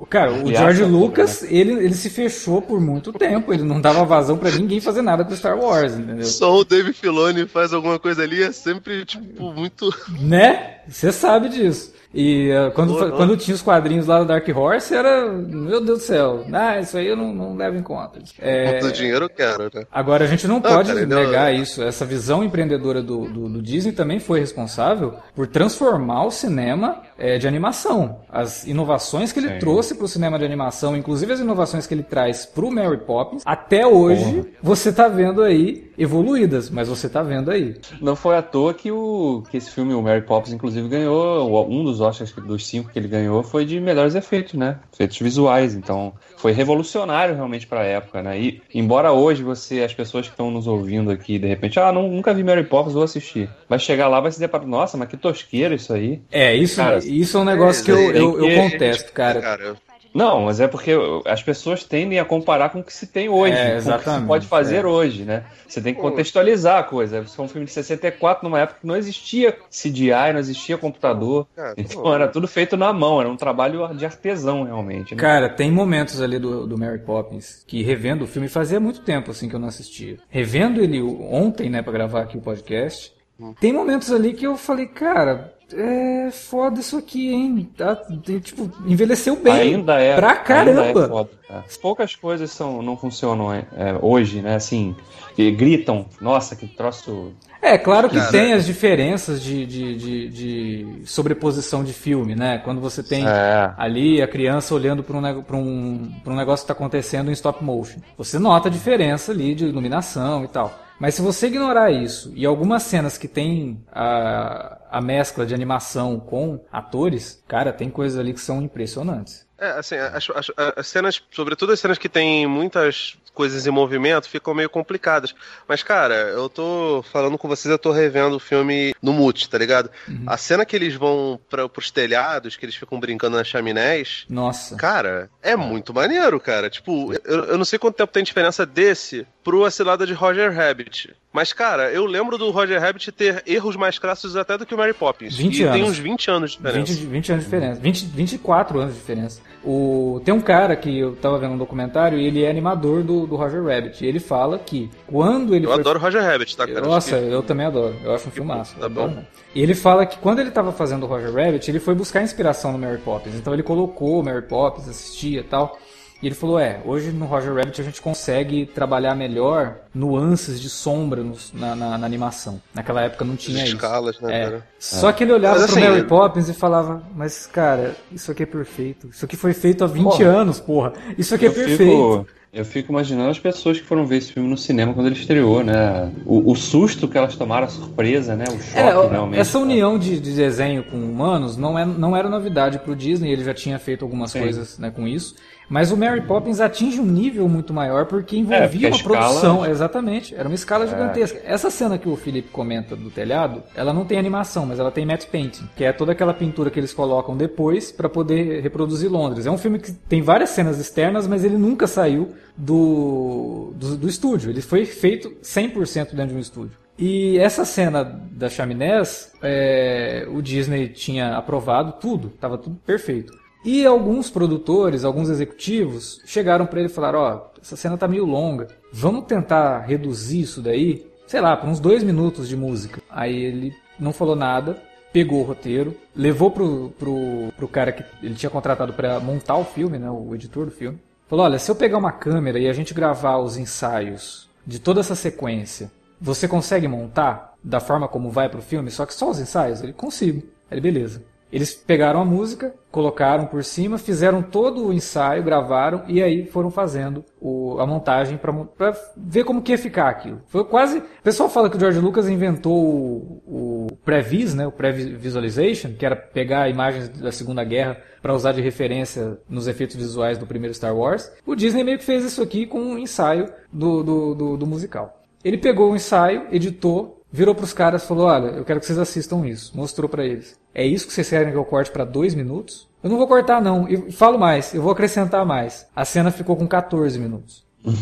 Cara, o George Lucas, né? ele, ele se fechou por muito tempo, ele não dava vazão para ninguém fazer nada com Star Wars, entendeu? Só o Dave Filoni faz alguma coisa ali, é sempre, tipo, muito... Né? Você sabe disso. E uh, quando, quando tinha os quadrinhos lá do Dark Horse, era. Meu Deus do céu. Ah, isso aí eu não, não levo em conta. É, Quanto dinheiro eu quero, né? Agora, a gente não, não pode cara, negar não... isso. Essa visão empreendedora do, do, do, Disney também foi responsável por transformar o cinema é, de animação. As inovações que ele Sim. trouxe para o cinema de animação, inclusive as inovações que ele traz para o Mary Poppins, até hoje Porra. você está vendo aí evoluídas, mas você está vendo aí. Não foi à toa que, o, que esse filme, o Mary Poppins, inclusive, ganhou um dos Oscars dos cinco que ele ganhou foi de melhores efeitos, né? Efeitos visuais. Então, foi revolucionário realmente para a época, né? E embora hoje você, as pessoas que estão nos ouvindo aqui, de repente, ah, não, nunca vi Mary Poppins, vou assistir. Vai chegar lá, vai se deparar, nossa, mas que tosqueira isso aí. É, isso, cara, isso é um negócio que eu, eu, eu contesto, cara. Não, mas é porque as pessoas tendem a comparar com o que se tem hoje, é, com o que se pode fazer é. hoje, né? Você tem que contextualizar a coisa. Isso é um filme de 64, numa época que não existia CGI, não existia computador. Cara, então era tudo feito na mão, era um trabalho de artesão, realmente. Né? Cara, tem momentos ali do, do Mary Poppins que revendo o filme fazia muito tempo assim que eu não assistia. Revendo ele ontem, né, para gravar aqui o podcast, tem momentos ali que eu falei, cara, É foda isso aqui, hein? Tá, tipo, envelheceu bem. Ainda é. Pra caramba. Ainda é foda, cara. Poucas coisas são, não funcionam é, é, hoje, né? Assim, que gritam, nossa, que troço. É, claro que Cara. tem as diferenças de, de, de, de sobreposição de filme, né? Quando você tem É. ali a criança olhando para um, pra um, pra um negócio que está acontecendo em stop motion. Você nota a diferença ali de iluminação e tal. Mas se você ignorar isso e algumas cenas que tem a, a mescla de animação com atores, cara, tem coisas ali que são impressionantes. É, assim, acho, acho- as cenas, sobretudo as cenas que tem muitas coisas em movimento, ficam meio complicadas. Mas, cara, eu tô falando com vocês, eu tô revendo o filme no mute, tá ligado? A cena que eles vão pra, pros telhados, que eles ficam brincando nas chaminés, Nossa. Cara, é muito maneiro, cara. Tipo, eu, eu não sei quanto tempo tem diferença desse pro A Cilada de Roger Rabbit. Mas, cara, eu lembro do Roger Rabbit ter erros mais crassos até do que o Mary Poppins. 20 e tem anos. uns 20 anos de diferença. 20, 20 anos de diferença. 20, 24 anos de diferença. O, tem um cara que eu tava vendo um documentário e ele é animador do, do Roger Rabbit. E ele fala que quando ele Eu foi. adoro Roger Rabbit, tá, cara? Nossa, eu também adoro. Eu acho um filmaço. Tá bom. E ele fala que quando ele tava fazendo o Roger Rabbit, ele foi buscar inspiração no Mary Poppins. Então ele colocou Mary Poppins, assistia e tal. E ele falou: É, hoje no Roger Rabbit a gente consegue trabalhar melhor nuances de sombra nos- na, na- na animação. Naquela época não tinha As isso. escalas, né, É. cara? Só que ele olhava Mas, pro assim, Mary Poppins e falava, mas cara, isso aqui é perfeito. Isso aqui foi feito há 20 Porra. anos, porra. Isso aqui é eu perfeito. fico, eu fico imaginando as pessoas que foram ver esse filme no cinema quando ele estreou, né? O, o susto que elas tomaram, a surpresa, né? O choque, É, realmente. essa união de, de desenho com humanos não, é, não era novidade pro Disney, ele já tinha feito algumas Sim. coisas né, com isso. Mas o Mary Poppins atinge um nível muito maior porque envolvia É, porque uma escala- produção. Exatamente, era uma escala É. gigantesca. Essa cena que o Felipe comenta do telhado, ela não tem animação, mas ela tem matte painting, que é toda aquela pintura que eles colocam depois para poder reproduzir Londres. É um filme que tem várias cenas externas, mas ele nunca saiu do, do, do estúdio. Ele foi feito 100% dentro de um estúdio. E essa cena da chaminés, é, o Disney tinha aprovado tudo, estava tudo perfeito. E alguns produtores, alguns executivos, chegaram para ele e falaram: Ó, essa cena tá meio longa, vamos tentar reduzir isso daí, sei lá, para uns dois minutos de música. Aí ele não falou nada, pegou o roteiro, levou pro, pro, pro cara que ele tinha contratado para montar o filme, né, o editor do filme. Falou: Olha, se eu pegar uma câmera e a gente gravar os ensaios de toda essa sequência, você consegue montar da forma como vai pro filme, só que só os ensaios? Ele consigo. Ele, beleza. Eles pegaram a música, colocaram por cima, fizeram todo o ensaio, gravaram e aí foram fazendo o- a montagem para ver como que ia ficar aquilo. Foi quase. O pessoal fala que o George Lucas inventou o, o pré-vis, né, o pré-visualization, que era pegar imagens da Segunda Guerra para usar de referência nos efeitos visuais do primeiro Star Wars. O Disney meio que fez isso aqui com um ensaio do, do, do- do musical. Ele pegou o ensaio, editou, virou pros caras e falou: Olha, eu quero que vocês assistam isso. Mostrou pra eles. É isso que vocês querem que eu corte pra dois minutos? Eu não vou cortar, não. E falo mais, eu vou acrescentar mais. A cena ficou com 14 minutos.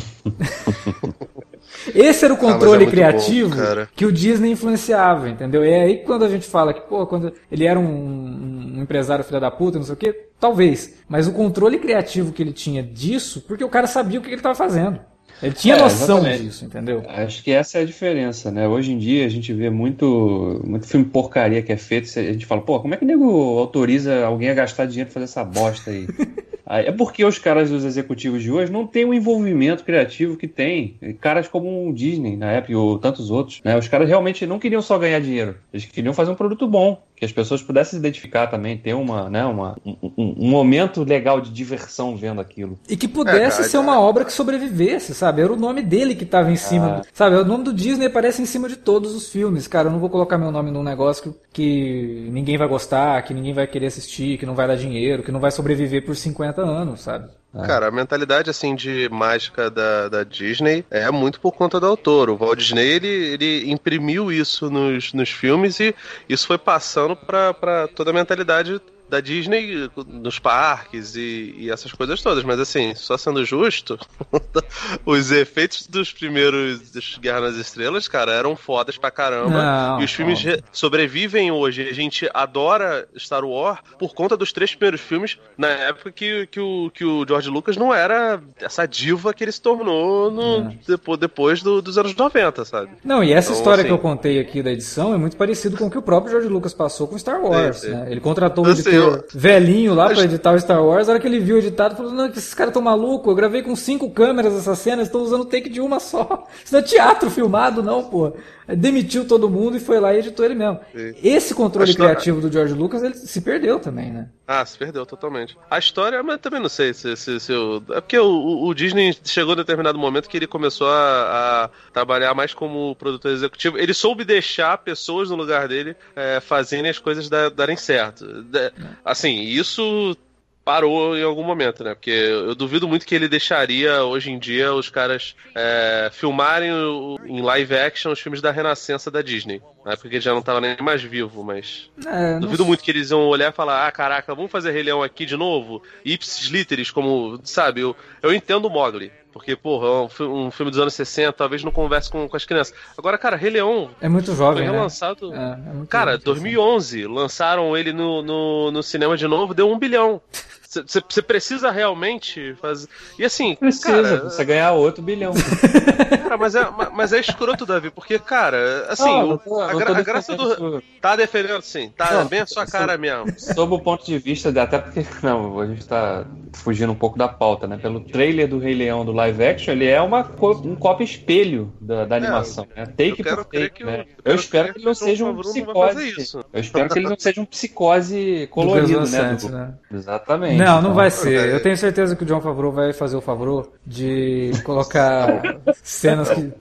Esse era o mas é controle muito criativo bom, que o Disney influenciava, entendeu? E é aí quando a gente fala que, pô, quando ele era um, um empresário filho da puta, não sei o quê, talvez. Mas o controle criativo que ele tinha disso, porque o cara sabia o que ele estava fazendo. Ele tinha É, noção exatamente. disso, entendeu? Acho que essa é a diferença, né? Hoje em dia a gente vê muito, muito filme porcaria que é feito, a gente fala, pô, como é que o nego autoriza alguém a gastar dinheiro pra fazer essa bosta aí? É porque os caras dos executivos de hoje não têm o envolvimento criativo que tem caras como o Disney na época ou tantos outros, né? Os caras realmente não queriam só ganhar dinheiro, eles queriam fazer um produto bom, que as pessoas pudessem se identificar também, ter uma, né, uma, um, um- momento legal de diversão vendo aquilo. E que pudesse É, ser uma obra que sobrevivesse, sabe? Era o nome dele que tava em cima. Ah. do- sabe? O nome do Disney aparece em cima de todos os filmes. Cara, eu não vou colocar meu nome num negócio que, que ninguém vai gostar, que ninguém vai querer assistir, que não vai dar dinheiro, que não vai sobreviver por 50 anos, sabe? Cara, a mentalidade assim de mágica da, da Disney é muito por conta do autor. O Walt Disney ele, ele imprimiu isso nos, nos filmes e isso foi passando pra toda a mentalidade da Disney nos parques e, e, essas coisas todas. Mas assim, só sendo justo, os efeitos dos primeiros dos Guerra nas Estrelas, cara, eram fodas pra caramba. Não, e os filmes sobrevivem hoje. A gente adora Star Wars por conta dos três primeiros filmes, na época que, que, o, que o George Lucas não era essa diva que ele se tornou no, é. depois, depois do, dos anos 90, sabe? Não, e essa então, história assim, que eu contei aqui da edição é muito parecido com o que o próprio George Lucas passou com Star Wars. Sim, sim. Né? Ele contratou um editor eu... velhinho lá Mas... pra editar o Star Wars. A hora que ele viu o editado, falou: Não, que esses caras tão malucos. Eu gravei com cinco câmeras essa cena, estão usando take de uma só. Isso não é teatro filmado, não, pô demitiu todo mundo e foi lá e editou ele mesmo. Sim. Esse controle história... criativo do George Lucas, ele se perdeu também, né? Ah, se perdeu totalmente. A história, mas também não sei se, se, se eu... É porque o, o, Disney chegou a determinado momento que ele começou a, a, trabalhar mais como produtor executivo. Ele soube deixar pessoas no lugar dele é, fazendo as coisas darem certo. É. Assim, isso parou em algum momento, né? Porque eu duvido muito que ele deixaria hoje em dia os caras é, filmarem o, em live action os filmes da Renascença da Disney. Na época que ele já não estava nem mais vivo, mas. É, duvido não... muito que eles iam olhar e falar: ah, caraca, vamos fazer Rei Leão aqui de novo? Ipsis literis, como. Sabe, eu, eu entendo o Mogli. Porque, porra, é um, filme dos anos 60 talvez não converse com, com as crianças. Agora, cara, Rei Leão. É muito jovem. Foi né? relançado. Né? É, é cara, 2011. Assim. Lançaram ele no, no, no cinema de novo, deu um bilhão. Você precisa realmente fazer. E assim. Precisa, cara, você ganhar outro bilhão. Cara, mas é, mas é escroto, Davi, porque, cara, assim, não, não tô, a, gra a, graça do. Tá defendendo, sim, tá não, bem a sua cara mesmo. Sob o ponto de vista, de, até porque, não, a gente tá fugindo um pouco da pauta, né? Pelo trailer do Rei Leão do live action, ele é uma, um copo espelho da, da é, animação, né? Take por take, né? Eu, eu espero que ele não seja um psicose. Eu espero que ele não seja um psicose colorido, né? Né? Exatamente. Não, não vai ser. Eu tenho certeza que o John Favreau vai fazer o Favreau de colocar cenas que.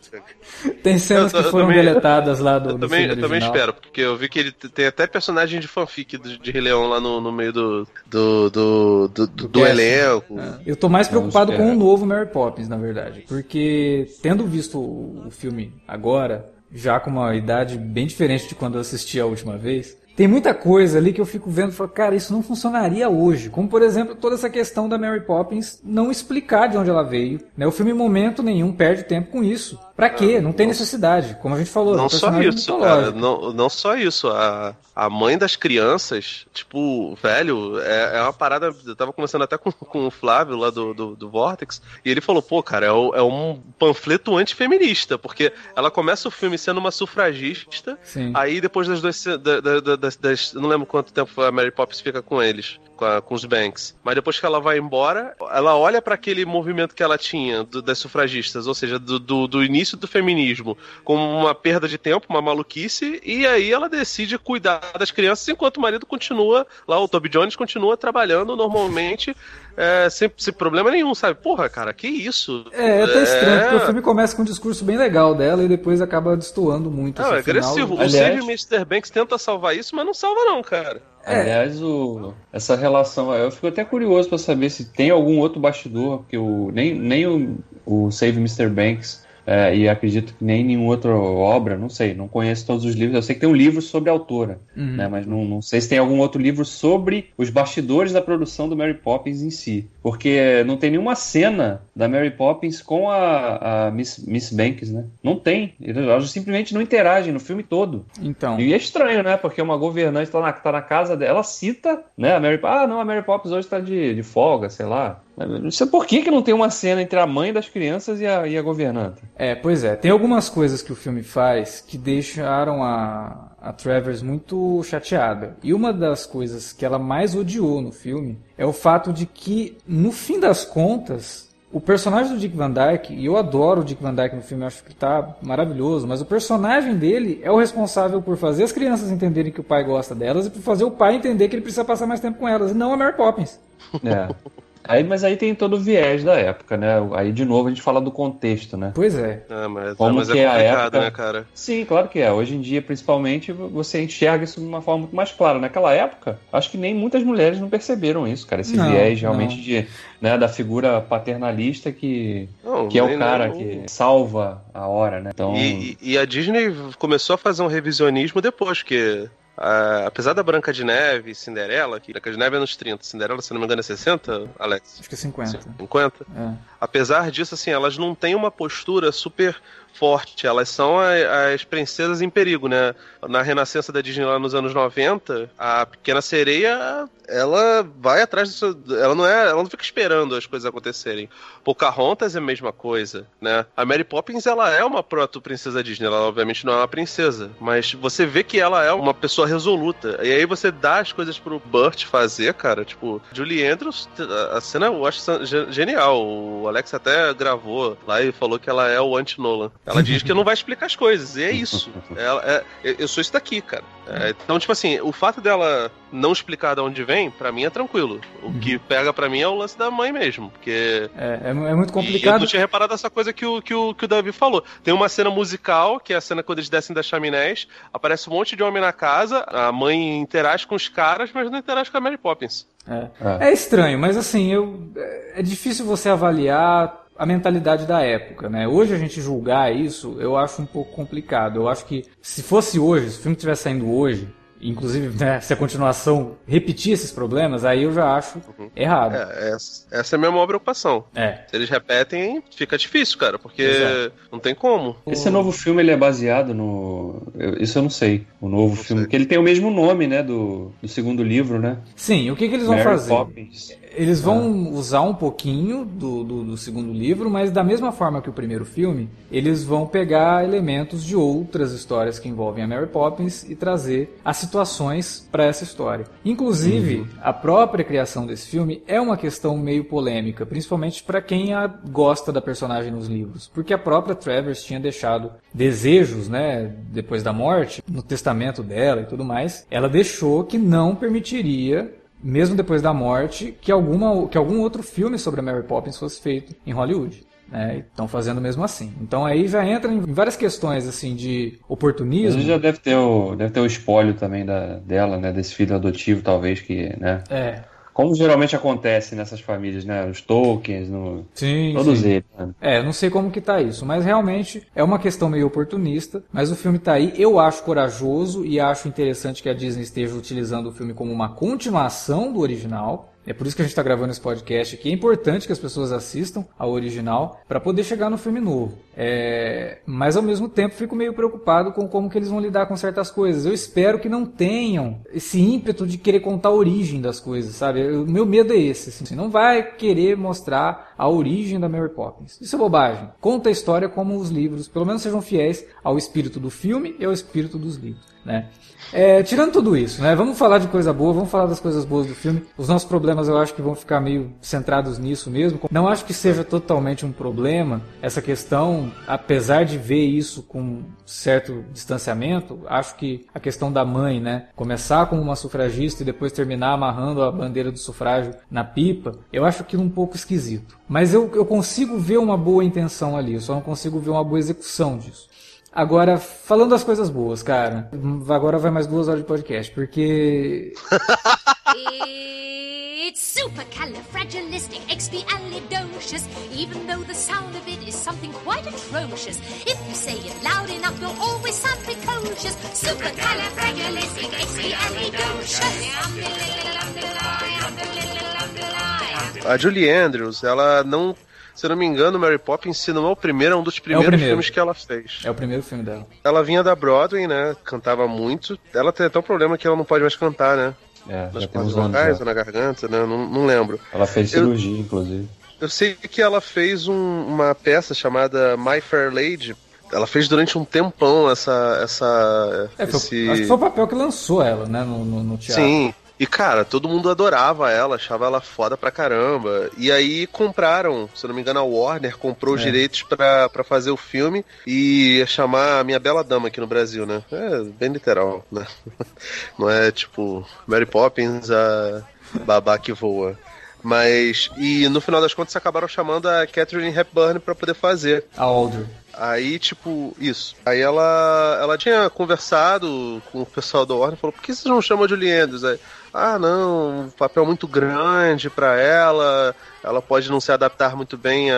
Tem cenas tô, que foram também, deletadas lá do. Eu, do também, eu também espero, porque eu vi que ele tem até personagem de fanfic de, de Rei Leão lá no, no meio do, do, do, do, do, do elenco. É. Eu tô mais preocupado com o novo Mary Poppins, na verdade. Porque, tendo visto o filme agora, já com uma idade bem diferente de quando eu assisti a última vez, tem muita coisa ali que eu fico vendo e falo, cara, isso não funcionaria hoje. Como, por exemplo, toda essa questão da Mary Poppins não explicar de onde ela veio. Né? O filme, em momento nenhum, perde tempo com isso. Pra quê? Não tem necessidade, como a gente falou. Não só isso, cara. Não, não só isso. A, a mãe das crianças, tipo, velho, é, é uma parada. Eu tava conversando até com, com o Flávio lá do, do, do Vortex, e ele falou, pô, cara, é, é um panfleto antifeminista, porque ela começa o filme sendo uma sufragista, Sim. aí depois das duas. Da, da, das, das, não lembro quanto tempo a Mary Poppins fica com eles com, a, com os Banks. Mas depois que ela vai embora, ela olha para aquele movimento que ela tinha do, das sufragistas, ou seja, do, do, do, início do feminismo, como uma perda de tempo, uma maluquice, e aí ela decide cuidar das crianças enquanto o marido continua lá, o Toby Jones continua trabalhando normalmente. É, sem, sem problema nenhum, sabe? Porra, cara, que isso? É, é até estranho, porque o filme começa com um discurso bem legal dela e depois acaba destoando muito. Não, assim, é agressivo. Final. O Aliás... Mr. Banks tenta salvar isso, mas não salva não, cara. É. Aliás, o, essa relação, eu fico até curioso para saber se tem algum outro bastidor, porque o, nem, nem o, o Save Mr. Banks é, e acredito que nem nenhuma outra obra, não sei, não conheço todos os livros. Eu sei que tem um livro sobre a autora, uhum. né, mas não, não sei se tem algum outro livro sobre os bastidores da produção do Mary Poppins em si. Porque não tem nenhuma cena da Mary Poppins com a, a Miss, Miss Banks, né? Não tem. Elas simplesmente não interagem no filme todo. Então. E é estranho, né? Porque uma governante tá na, tá na casa dela, ela cita, né? A Mary Ah, não, a Mary Poppins hoje tá de, de folga, sei lá. Não sei por que, que não tem uma cena entre a mãe das crianças e a, e a governanta. É, pois é. Tem algumas coisas que o filme faz que deixaram a, a Travers muito chateada. E uma das coisas que ela mais odiou no filme é o fato de que, no fim das contas, o personagem do Dick Van Dyke, e eu adoro o Dick Van Dyke no filme, acho que tá maravilhoso, mas o personagem dele é o responsável por fazer as crianças entenderem que o pai gosta delas e por fazer o pai entender que ele precisa passar mais tempo com elas, e não a Mary Poppins. É. Aí, mas aí tem todo o viés da época, né? Aí de novo a gente fala do contexto, né? Pois é. é mas, Como mas é que é a época, né, cara? Sim, claro que é. Hoje em dia, principalmente, você enxerga isso de uma forma muito mais clara. Naquela época, acho que nem muitas mulheres não perceberam isso, cara. Esse não, viés realmente não. de, né, da figura paternalista que, não, que é o cara não. que salva a hora, né? Então... E, e, a Disney começou a fazer um revisionismo depois, que a- apesar da Branca de Neve e Cinderela, que Branca de Neve é nos 30, Cinderela, se não me engano, é 60, Alex? Acho que é 50. 50? É. Apesar disso, assim, elas não têm uma postura super forte. Elas são a- as princesas em perigo, né? Na renascença da Disney lá nos anos 90, a pequena sereia, ela vai atrás disso. Ela não é. Ela não fica esperando as coisas acontecerem. Pocahontas é a mesma coisa, né? A Mary Poppins, ela é uma proto-princesa Disney. Ela, obviamente, não é uma princesa. Mas você vê que ela é uma pessoa resoluta. E aí você dá as coisas pro Burt fazer, cara. Tipo, Julie Andrews, a cena eu acho ge- genial. O Alex até gravou lá e falou que ela é o anti-Nolan. Ela diz que não vai explicar as coisas. E é isso. Ela, é- eu sou isso daqui, cara. É, então, tipo assim, o fato dela não explicar de onde vem, pra mim é tranquilo. O que pega pra mim é o lance da mãe mesmo. Porque É, é, é muito e eu complicado. não tinha reparado essa coisa que o, que, o, que o Davi falou. Tem uma cena musical, que é a cena quando eles descem das chaminés, aparece um monte de homem na casa, a mãe interage com os caras, mas não interage com a Mary Poppins. É. É. É estranho, mas assim, eu, é é difícil você avaliar a mentalidade da época, né? Hoje a gente julgar isso, eu acho um pouco complicado. Eu acho que se fosse hoje, se o filme estivesse saindo hoje, inclusive né, se a continuação repetir esses problemas, aí eu já acho errado. É, essa, essa é a minha maior preocupação. É. Se eles repetem, fica difícil, cara, porque Exato. não tem como. Esse novo filme ele é baseado no. eu- isso eu não sei. O novo filme. sei. Porque ele tem o mesmo nome, né? Do, do segundo livro, né? Sim, o que, que eles vão Mary fazer? Poppins. Eles vão usar um pouquinho do, do, do segundo livro, mas da mesma forma que o primeiro filme, eles vão pegar elementos de outras histórias que envolvem a Mary Poppins e trazer as situações para essa história. Inclusive, a própria criação desse filme é uma questão meio polêmica, principalmente para quem a gosta da personagem nos livros, porque a própria Travers tinha deixado desejos, né, depois da morte, no testamento dela e tudo mais. Ela deixou que não permitiria mesmo depois da morte, que, alguma, que algum outro filme sobre a Mary Poppins fosse feito em Hollywood. Né? Estão fazendo mesmo assim. Então aí já entra em várias questões assim de Mas oportunismo. já deve ter o, deve ter o espólio também da, dela, né? Desse filho adotivo, talvez, que, né? É, Como geralmente acontece nessas famílias, né? Os Tolkiens, no, sim, todos sim. eles. Né? É, não sei como que tá isso, mas realmente é uma questão meio oportunista, mas o filme tá aí, eu acho corajoso e acho interessante que a Disney esteja utilizando o filme como uma continuação do original. É por isso que a gente está gravando esse podcast aqui. É importante que as pessoas assistam ao original para poder chegar no filme novo. É, Mas ao mesmo tempo fico meio preocupado com como que eles vão lidar com certas coisas. Eu espero que não tenham esse ímpeto de querer contar a origem das coisas, sabe? O meu medo é esse. Assim, não vai querer mostrar a origem da Mary Poppins. Isso é bobagem. Conta a história como os livros, pelo menos sejam fiéis ao espírito do filme e ao espírito dos livros, né? É, tirando tudo isso, né? Vamos falar de coisa boa, vamos falar das coisas boas do filme. Os nossos problemas eu acho que vão ficar meio centrados nisso mesmo. Não acho que seja totalmente um problema essa questão, apesar de ver isso com certo distanciamento. Acho que a questão da mãe, né? Começar como uma sufragista e depois terminar amarrando a bandeira do sufrágio na pipa, eu acho aquilo um pouco esquisito. Mas eu, eu consigo ver uma boa intenção ali, eu só não consigo ver uma boa execução disso. Agora, falando das coisas boas, cara, agora vai mais duas horas de podcast, porque. It's supercalifragilisticexpialidocious, even though the sound of it is something quite atrocious. If you say it loud enough, you'll always sound precocious. Supercalifragilisticexpialidocious. A Julie Andrews, ela não. Se eu não me engano, Mary Poppins, se não é o primeiro, é um dos primeiros primeiro. filmes que ela fez. É o primeiro filme dela. Ela vinha da Broadway, né? Cantava muito. Ela tem até um problema que ela não pode mais cantar, né? É, Nas cordas vocais já. ou na garganta, né? Não, não lembro. Ela fez Eu- cirurgia, inclusive. Eu sei que ela fez um- uma peça chamada My Fair Lady. Ela fez durante um tempão essa. essa É, foi- esse... Acho que foi o papel que lançou ela, né, no, no, no teatro. Sim. E, cara, todo mundo adorava ela, achava ela foda pra caramba. E aí compraram, se não me engano, a Warner comprou os É. direitos pra, pra fazer o filme e ia chamar a Minha Bela Dama aqui no Brasil, né? É bem literal, né? Não é tipo Mary Poppins, a babá que voa. Mas, e no final das contas acabaram chamando a Catherine Hepburn pra poder fazer. A Audrey. Aí, tipo, isso. Aí ela, ela tinha conversado com o pessoal da Warner e falou: por que vocês não chamam a Julie Andrews? Aí, ah, não, um papel muito grande pra ela, ela pode não se adaptar muito bem a,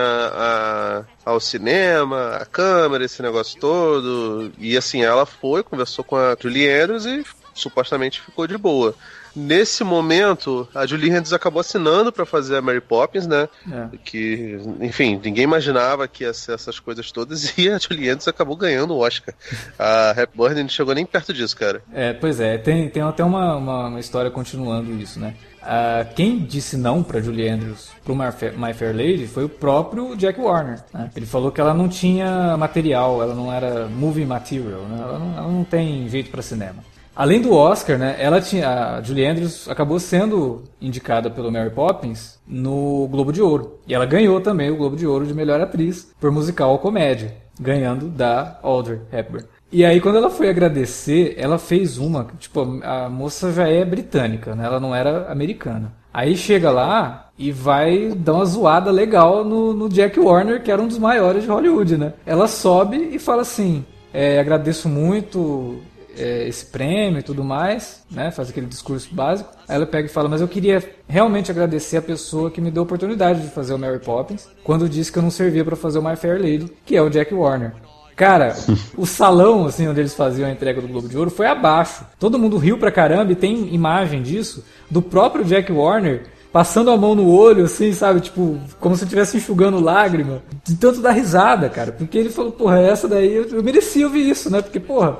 a- ao cinema, a câmera, esse negócio todo. E assim, ela foi, conversou com a Julie Andrews e supostamente ficou de boa. Nesse momento, a Julie Andrews acabou assinando para fazer a Mary Poppins, né? É. Que, enfim, ninguém imaginava que ia ser essas coisas todas e a Julie Andrews acabou ganhando o Oscar. A Hepburn não chegou nem perto disso, cara. É, pois é, tem, tem até uma, uma, uma história continuando isso, né? Uh, quem disse não para Julie Andrews pro My Fair Lady foi o próprio Jack Warner. Né? Ele falou que ela não tinha material, ela não era movie material, né? ela, não, ela não tem jeito para cinema. Além do Oscar, né, ela tinha, a Julie Andrews acabou sendo indicada pelo Mary Poppins no Globo de Ouro. E ela ganhou também o Globo de Ouro de melhor atriz por musical ou comédia, ganhando da Audrey Hepburn. E aí quando ela foi agradecer, ela fez uma, tipo, a moça já é britânica, né? Ela não era americana. Aí chega lá e vai dar uma zoada legal no, no Jack Warner, que era um dos maiores de Hollywood, né? Ela sobe e fala assim: é, agradeço muito é, esse prêmio e tudo mais, né? Faz aquele discurso básico. Aí ela pega e fala: Mas eu queria realmente agradecer a pessoa que me deu a oportunidade de fazer o Mary Poppins quando disse que eu não servia para fazer o My Fair Lady, que é o Jack Warner. Cara, o salão, assim, onde eles faziam a entrega do Globo de Ouro foi abaixo. Todo mundo riu pra caramba e tem imagem disso do próprio Jack Warner passando a mão no olho, assim, sabe? Tipo, como se estivesse enxugando lágrima. De tanto dar risada, cara. Porque ele falou, porra, essa daí eu, eu merecia ouvir isso, né? Porque, porra,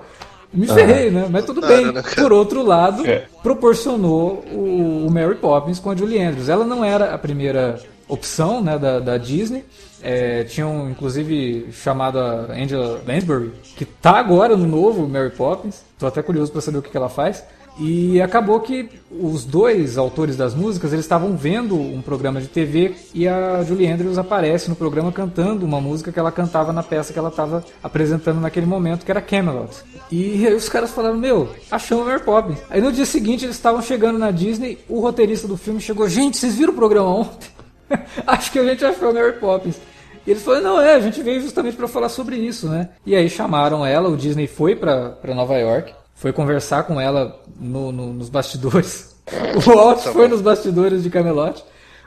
me ferrei, ah, né? Mas tudo bem. Né, Por outro lado, é. proporcionou o, o, Mary Poppins com a Julie Andrews. Ela não era a primeira opção né, da, da Disney. É, tinham inclusive chamado a Angela Lansbury, que tá agora no novo Mary Poppins. Tô até curioso para saber o que, que ela faz. E acabou que os dois autores das músicas eles estavam vendo um programa de TV e a Julie Andrews aparece no programa cantando uma música que ela cantava na peça que ela estava apresentando naquele momento, que era Camelot. E aí os caras falaram: Meu, achamos Mary Poppins. Aí no dia seguinte eles estavam chegando na Disney, o roteirista do filme chegou: Gente, vocês viram o programa ontem? Acho que a gente achou Mary Poppins. E eles falaram, não, é, a gente veio justamente para falar sobre isso, né? E aí chamaram ela, o Disney foi para Nova York, foi conversar com ela no, no, nos bastidores. O Walt tá foi nos bastidores de Camelot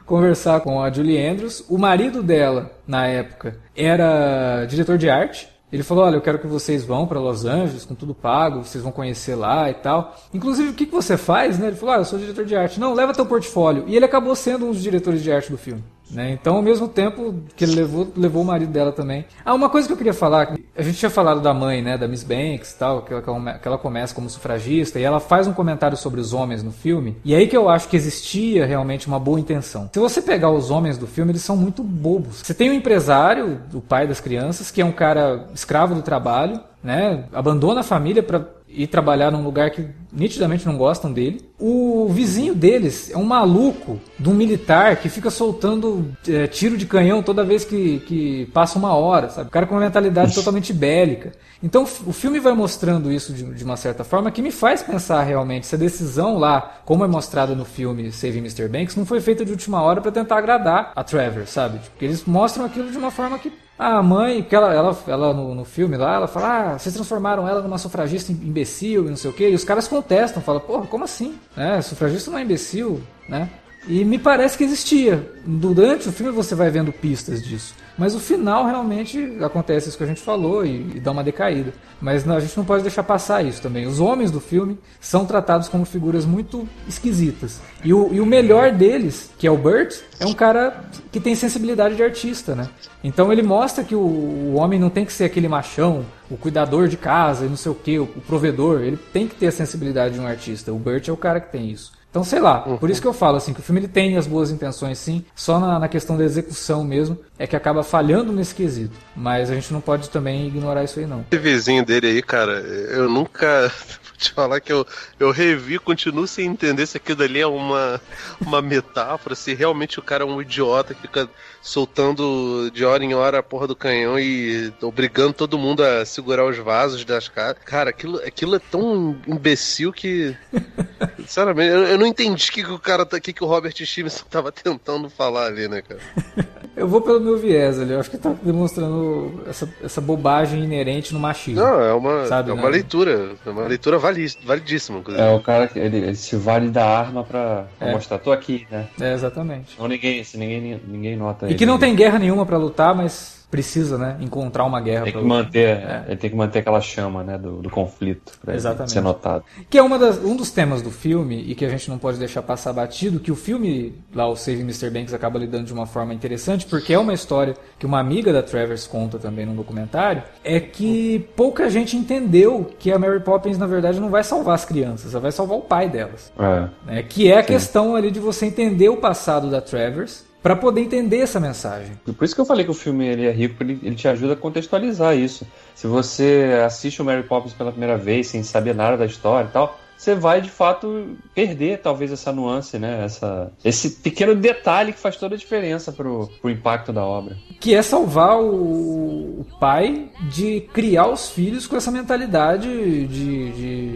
conversar com a Julie Andrews. O marido dela, na época, era diretor de arte. Ele falou: Olha, eu quero que vocês vão para Los Angeles com tudo pago, vocês vão conhecer lá e tal. Inclusive, o que, que você faz? Né? Ele falou: Ah, eu sou diretor de arte. Não, leva teu portfólio. E ele acabou sendo um dos diretores de arte do filme. Né? Então, ao mesmo tempo que ele levou, levou o marido dela também. Ah, uma coisa que eu queria falar, a gente tinha falado da mãe, né, da Miss Banks tal, que ela, que ela começa como sufragista, e ela faz um comentário sobre os homens no filme, e aí que eu acho que existia realmente uma boa intenção. Se você pegar os homens do filme, eles são muito bobos. Você tem um empresário, o pai das crianças, que é um cara escravo do trabalho, né, abandona a família para ir trabalhar num lugar que nitidamente não gostam dele. O vizinho deles é um maluco de um militar que fica soltando é, tiro de canhão toda vez que, que passa uma hora, sabe? O cara com uma mentalidade totalmente bélica. Então o filme vai mostrando isso de, de, uma certa forma que me faz pensar realmente se a decisão lá, como é mostrada no filme Saving Mr. Banks, não foi feita de última hora para tentar agradar a Trevor, sabe? Porque eles mostram aquilo de uma forma que a mãe, porque ela, ela, ela no, no, filme lá, ela fala, ah, vocês transformaram ela numa sufragista imbecil e não sei o quê. E os caras contestam, falam, porra, como assim? É, sufragista não é imbecil, né? E me parece que existia. Durante o filme você vai vendo pistas disso. Mas o final realmente acontece isso que a gente falou e, e dá uma decaída. Mas não, a gente não pode deixar passar isso também. Os homens do filme são tratados como figuras muito esquisitas. E o, e o melhor deles, que é o Burt, é um cara que tem sensibilidade de artista, né? Então ele mostra que o, o homem não tem que ser aquele machão, o cuidador de casa e não sei o que, o, o provedor. Ele tem que ter a sensibilidade de um artista. O Burt é o cara que tem isso. Então, sei lá, uhum. por isso que eu falo assim, que o filme ele tem as boas intenções sim, só na, na, questão da execução mesmo é que acaba falhando nesse quesito. Mas a gente não pode também ignorar isso aí não. Esse vizinho dele aí, cara, eu nunca te falar que eu, eu revi, continuo sem entender se aquilo ali é uma, uma metáfora, se realmente o cara é um idiota que fica soltando de hora em hora a porra do canhão e obrigando todo mundo a segurar os vasos das caras. Cara, aquilo, aquilo é tão imbecil que. Sinceramente, eu, eu não entendi o que, que o cara tá, que, que o Robert Stevenson tava tentando falar ali, né, cara? Eu vou pelo meu viés ali, eu acho que tá demonstrando essa, essa bobagem inerente no machismo. Não, é uma, Sabe, é né? uma leitura. É uma leitura vali- validíssima, inclusive. É o cara que ele, ele se vale da arma pra, pra É. mostrar, tô aqui, né? É, exatamente. Não ninguém, se ninguém, ninguém nota E ele. Que não tem guerra nenhuma pra lutar, mas precisa, né? Encontrar uma guerra Tem pra que lutar. manter, É. ele tem que manter aquela chama, né, do, do conflito Exatamente. ser notado. Que é uma das- um dos temas do filme e que a gente não pode deixar passar batido, que o filme, lá o Saving Mr. Banks, acaba lidando de uma forma interessante, porque é uma história que uma amiga da Travers conta também num documentário, é que pouca gente entendeu que a Mary Poppins, na verdade, não vai salvar as crianças, ela vai salvar o pai delas. É. né? Que é a questão ali de você entender o passado da Travers para poder entender essa mensagem. E Por isso que eu falei que o filme ele é rico, ele, ele te ajuda a contextualizar isso. Se você assiste o Mary Poppins pela primeira vez, sem saber nada da história e tal, você vai de fato perder talvez essa nuance, né? Essa, esse pequeno detalhe que faz toda a diferença pro, pro impacto da obra. Que é salvar o, o pai de criar os filhos com essa mentalidade de,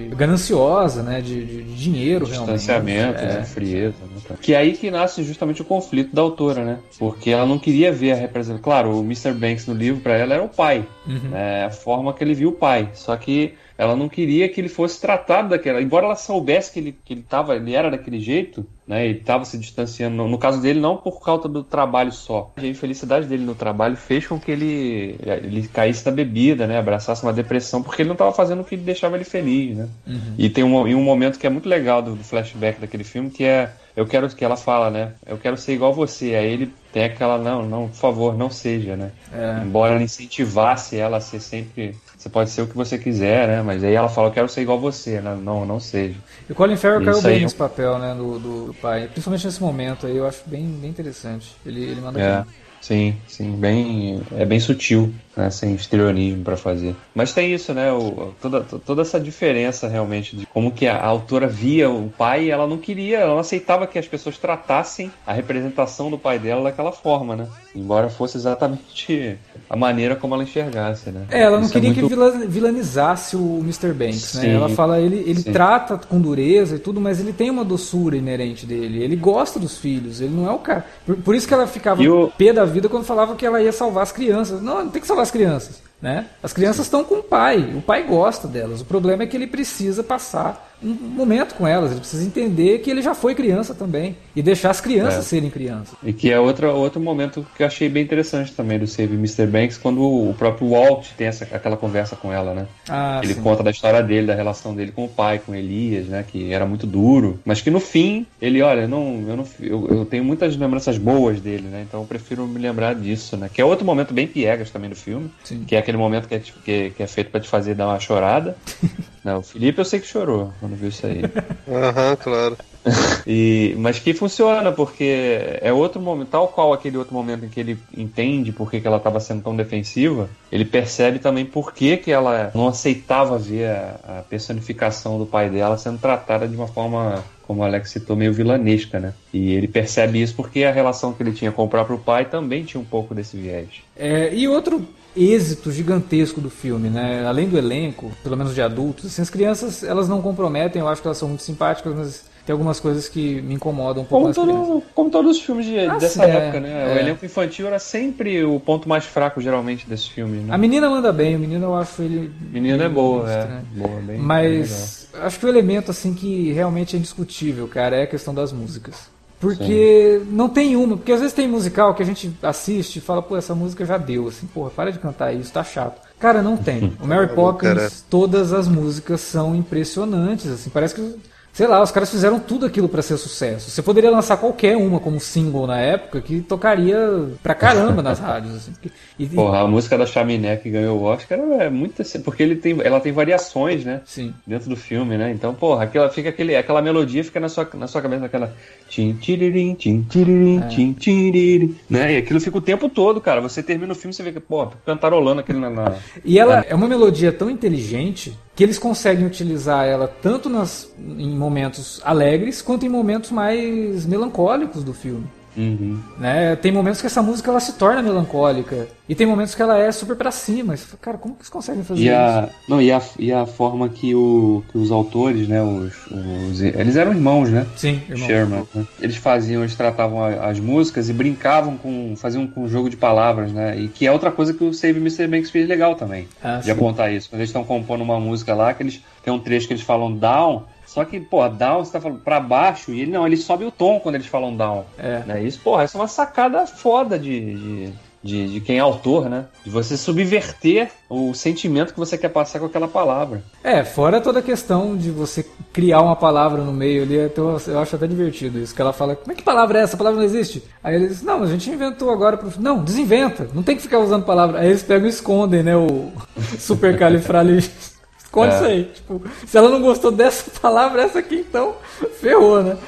de gananciosa, né? De, de- de dinheiro, realmente. Distanciamento, É. né? Frieza. Né? Que é aí que nasce justamente o conflito da autora, né? Porque ela não queria ver a representação. Claro, o Mr. Banks no livro, pra ela, era o pai. Uhum. né? A forma que ele viu o pai. Só que ela não queria que ele fosse tratado daquela. Embora ela soubesse que ele, que ele, tava, ele era daquele jeito, né? Ele estava se distanciando. No, no caso dele, não por causa do trabalho só. A infelicidade dele no trabalho fez com que ele, ele caísse na bebida, né? Abraçasse uma depressão, porque ele não estava fazendo o que deixava ele feliz, né? E tem um, e um momento que é muito legal do, do flashback daquele filme, que é. Eu quero que ela fala, né? Eu quero ser igual você. Aí ele tem aquela, não, não, por favor, não seja, né? É. Embora ela incentivasse ela a ser sempre. Você pode ser o que você quiser, né? Mas aí ela fala, eu quero ser igual você, né? Não, não seja. E o Colin Farrell caiu bem nesse papel, né? Do, do, pai. Principalmente nesse momento aí, eu acho bem, bem interessante. Ele, ele manda É, bem. Sim, sim, bem, é bem sutil, né, sem histrionismo pra fazer. Mas tem isso, né, o, toda, toda essa diferença realmente de como que a, a autora via o pai, ela não queria, ela não aceitava que as pessoas tratassem a representação do pai dela daquela forma, né, embora fosse exatamente a maneira como ela enxergasse, né. É, ela não Isso é queria muito- que vila- vilanizasse o Mr. Banks, né? Sim. Ela fala, ele, ele Sim. trata com dureza e tudo, mas ele tem uma doçura inerente dele. Ele gosta dos filhos, ele não é o cara. Por, por isso que ela ficava o- pé da vida quando falava que ela ia salvar as crianças. Não, não tem que salvar as crianças, né? As crianças estão com o pai, o pai gosta delas. O problema é que ele precisa passar um momento com elas, ele precisa entender que ele já foi criança também e deixar as crianças É. serem crianças. E que é outro, outro momento que eu achei bem interessante também do Save Mr. Banks, quando o próprio Walt tem essa, aquela conversa com ela, né? Ah, Ele sim. conta da história dele, da relação dele com o pai, com Elias, né? Que era muito duro. Mas que no fim, ele, olha, não, eu, não, eu, eu tenho muitas lembranças boas dele, né? Então eu prefiro me lembrar disso, né? Que é outro momento bem piegas também do filme. Sim. Que é aquele momento que é, que, que é feito pra te fazer dar uma chorada. não, o Felipe eu sei que chorou quando viu isso aí. Aham, claro. E, mas que funciona, porque é outro momento, tal qual aquele outro momento em que ele entende por que, que ela estava sendo tão defensiva, ele percebe também por que, que ela não aceitava ver a, a personificação do pai dela sendo tratada de uma forma, como o Alex citou, meio vilanesca, né? E ele percebe isso porque a relação que ele tinha com o próprio pai também tinha um pouco desse viés. É, e outro êxito gigantesco do filme, né? Além do elenco, pelo menos de adultos, assim, as crianças elas não comprometem, eu acho que elas são muito simpáticas, mas tem algumas coisas que me incomodam um pouco Como, todo, como todos os filmes de- Ah, dessa é, época, né? O é. elenco infantil era sempre o ponto mais fraco, geralmente, desses filmes, né? A menina manda bem, o menino eu acho ele. Menina é boa, é. estranho. Boa, bem, bem Mas acho que o elemento assim que realmente é indiscutível, cara, é a questão das músicas. Porque não tem uma, porque às vezes tem musical que a gente assiste e fala, pô, essa música já deu, assim, porra, para de cantar isso, tá chato. Cara, não tem. O Mary Poppins, todas as músicas são impressionantes, assim, parece que, sei lá, os caras fizeram tudo aquilo pra ser sucesso. Você poderia lançar qualquer uma como single na época que tocaria pra caramba nas rádios, assim. e- Porra, a música da Chaminé que ganhou o Oscar é muito assim, porque ele tem, ela tem variações, né? sim. Dentro do filme, né? Então, porra, aquela, fica aquele, aquela melodia fica na sua, na sua cabeça, aquela. Tim, tiririm, tim, tiririm, É. tim, tiririm, né? E aquilo fica o tempo todo, cara. Você termina o filme e você vê que, pô, cantarolando aquele na. na- E ela é uma melodia tão inteligente que eles conseguem utilizar ela tanto nas, em momentos alegres quanto em momentos mais melancólicos do filme. Uhum. Né? Tem momentos que essa música ela se torna melancólica. E tem momentos que ela é super pra cima. Você fala, Cara, como que eles conseguem fazer E isso? a, não, e, a, e a forma que, o, que os autores, né, os, os- eles eram irmãos, né? Sim, irmão. Sherman. né? Eles faziam, eles tratavam a- as músicas e brincavam com, faziam com jogo de palavras, né? E que é outra coisa que o Save Mr. Banks fez legal também. Ah, de sim. apontar isso. Quando eles estão compondo uma música lá, que eles tem um trecho que eles falam down, só que, pô, down você tá falando pra baixo, e ele não, ele sobe o tom quando eles falam down. É. Né? Isso, porra, essa é uma sacada foda de, de, de, de quem é autor, né? De você subverter o sentimento que você quer passar com aquela palavra. É, fora toda a questão de você criar uma palavra no meio ali, então eu acho até divertido isso, que ela fala, como é que palavra é essa? A palavra não existe. Aí eles, não, a gente inventou agora pro... Não, desinventa, não tem que ficar usando palavra. Aí eles pegam e escondem, né, o supercalifragilisticexpialidocious. Esconde É. isso aí. Tipo, se ela não gostou dessa palavra, essa aqui então, ferrou, né?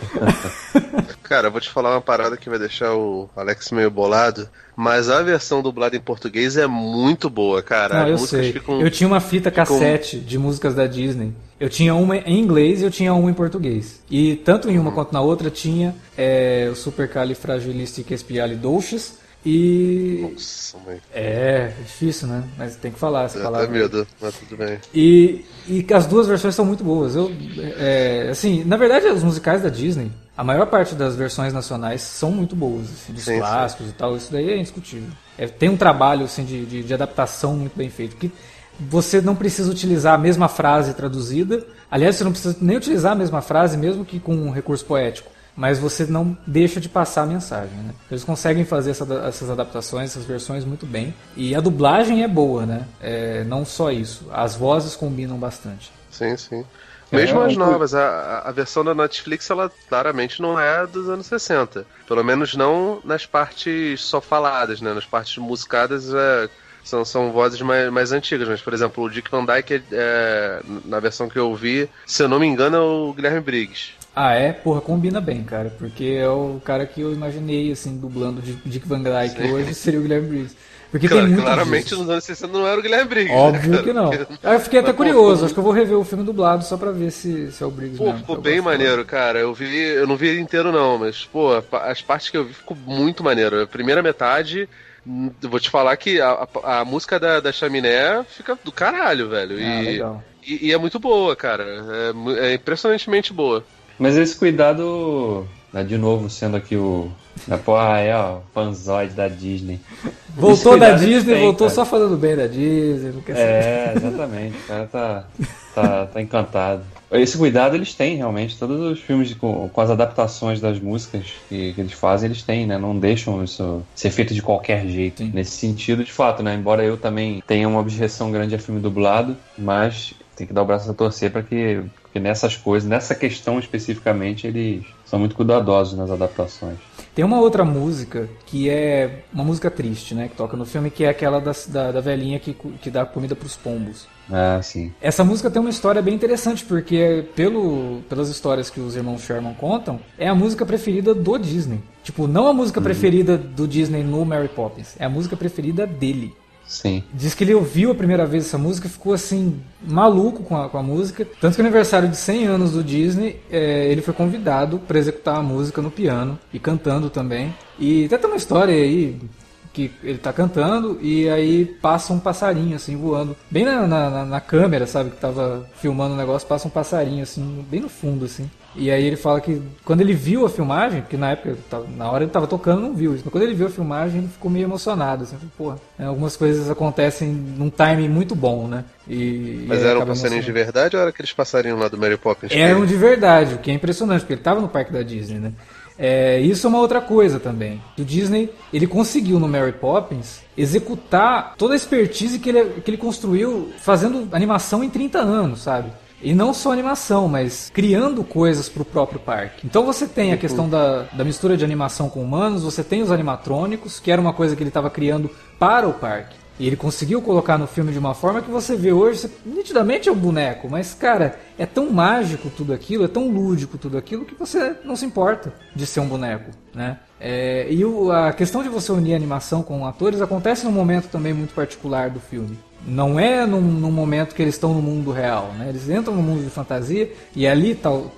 Cara, eu vou te falar uma parada que vai deixar o Alex meio bolado, mas a versão dublada em português é muito boa, cara. Não, eu sei. ficam. Eu tinha uma fita cassete de músicas da Disney. Eu tinha uma em inglês e eu tinha uma em português. E tanto em uma quanto na outra tinha é, o Supercalifragilisticexpialidocious e... Nossa, mãe. É, é difícil, né? Mas tem que falar essa Dá palavra. medo, mas tudo bem. E, e as duas versões são muito boas. Eu, é, assim, na verdade, os musicais da Disney, a maior parte das versões nacionais são muito boas, assim, dos Sim, sim. clássicos e tal. Isso daí é indiscutível. É, tem um trabalho assim, de, de, de adaptação muito bem feito. Que você não precisa utilizar a mesma frase traduzida. Aliás, você não precisa nem utilizar a mesma frase, mesmo que com um recurso poético. Mas você não deixa de passar a mensagem, né? Eles conseguem fazer essa- essas adaptações, essas versões muito bem. E a dublagem é boa, né? É, não só isso. As vozes combinam bastante. Sim, sim. É, Mesmo as um- novas, a, a- a versão da Netflix, ela claramente não é dos anos 60. Pelo menos não nas partes só faladas, né? Nas partes musicadas é, são, são vozes mais, mais antigas. Mas, por exemplo, o Dick Van Dyke, é, na versão que eu vi, se eu não me engano, é o Guilherme Briggs. Ah, é? Porra, combina bem, cara. Porque é o cara que eu imaginei, assim, dublando Dick Van Dyke hoje seria o Guilherme Briggs. Porque Claro, tem muito claramente disso. nos anos 60 não era o Guilherme Briggs. Óbvio né, que não. Aí eu fiquei até Mas, pô, curioso, ficou- acho que eu vou rever o filme dublado só pra ver se, se é o Briggs Pô, mesmo. ficou bem maneiro, cara. Eu vi, eu não vi ele inteiro não, mas pô, as partes que eu vi ficou muito maneiro. A primeira metade, hum, vou te falar que a, a- a música da, da Chaminé fica do caralho, velho. Ah, E, legal. e, e é muito boa, cara. É, é impressionantemente boa. Mas esse cuidado, né, de novo, sendo aqui o. Né, pô, ah, é, ó, fanzoide da Disney. Voltou da eles Disney, têm, voltou cara. só falando bem da Disney, não quer saber. É, exatamente. O cara tá, tá, tá encantado. Esse cuidado eles têm, realmente. Todos os filmes de- com, com as adaptações das músicas que, que eles fazem, eles têm, né? Não deixam isso ser feito de qualquer jeito. Sim. Nesse sentido, de fato, né? Embora eu também tenha uma objeção grande a filme dublado, mas tem que dar o braço a torcer para que, que nessas coisas, nessa questão especificamente, eles são muito cuidadosos nas adaptações. Tem uma outra música que é uma música triste, né? Que toca no filme, que é aquela das- da, da velhinha que, que dá comida pros pombos. Ah, sim. Essa música tem uma história bem interessante, porque pelo, pelas histórias que os irmãos Sherman contam, é a música preferida do Disney. Tipo, não a música preferida do Disney no Mary Poppins, é a música preferida dele. Sim. Diz que ele ouviu a primeira vez essa música e ficou assim, maluco com a, com a música. Tanto que no aniversário de 100 anos do Disney, é, ele foi convidado para executar a música no piano e cantando também. E até tem uma história aí que ele tá cantando e aí passa um passarinho assim voando. Bem na, na, na- câmera, sabe? Que tava filmando o negócio, passa um passarinho assim, bem no fundo assim. E aí ele fala que quando ele viu a filmagem, porque na época, tava- na hora ele tava tocando, não viu isso, mas quando ele viu a filmagem, ele ficou meio emocionado, assim, porra, né, algumas coisas acontecem num timing muito bom, né? E, Mas e eram passarinhos de verdade ou era aqueles passarinhos lá do Mary Poppins? Eram de verdade, o que é impressionante, porque ele estava no parque da Disney, né? É, isso é uma outra coisa também. O Disney, ele conseguiu no Mary Poppins executar toda a expertise que ele, que ele construiu fazendo animação em 30 anos, sabe? E não só animação, mas criando coisas para o próprio parque. Então você tem a questão da, da mistura de animação com humanos, você tem os animatrônicos, que era uma coisa que ele estava criando para o parque. E ele conseguiu colocar no filme de uma forma que você vê hoje, você, nitidamente é um boneco, mas cara, é tão mágico tudo aquilo, é tão lúdico tudo aquilo que você não se importa de ser um boneco, né? É, e o- a questão de você unir animação com atores acontece num momento também muito particular do filme. Não é num, num momento que eles estão no mundo real, né? Eles entram no mundo de fantasia e ali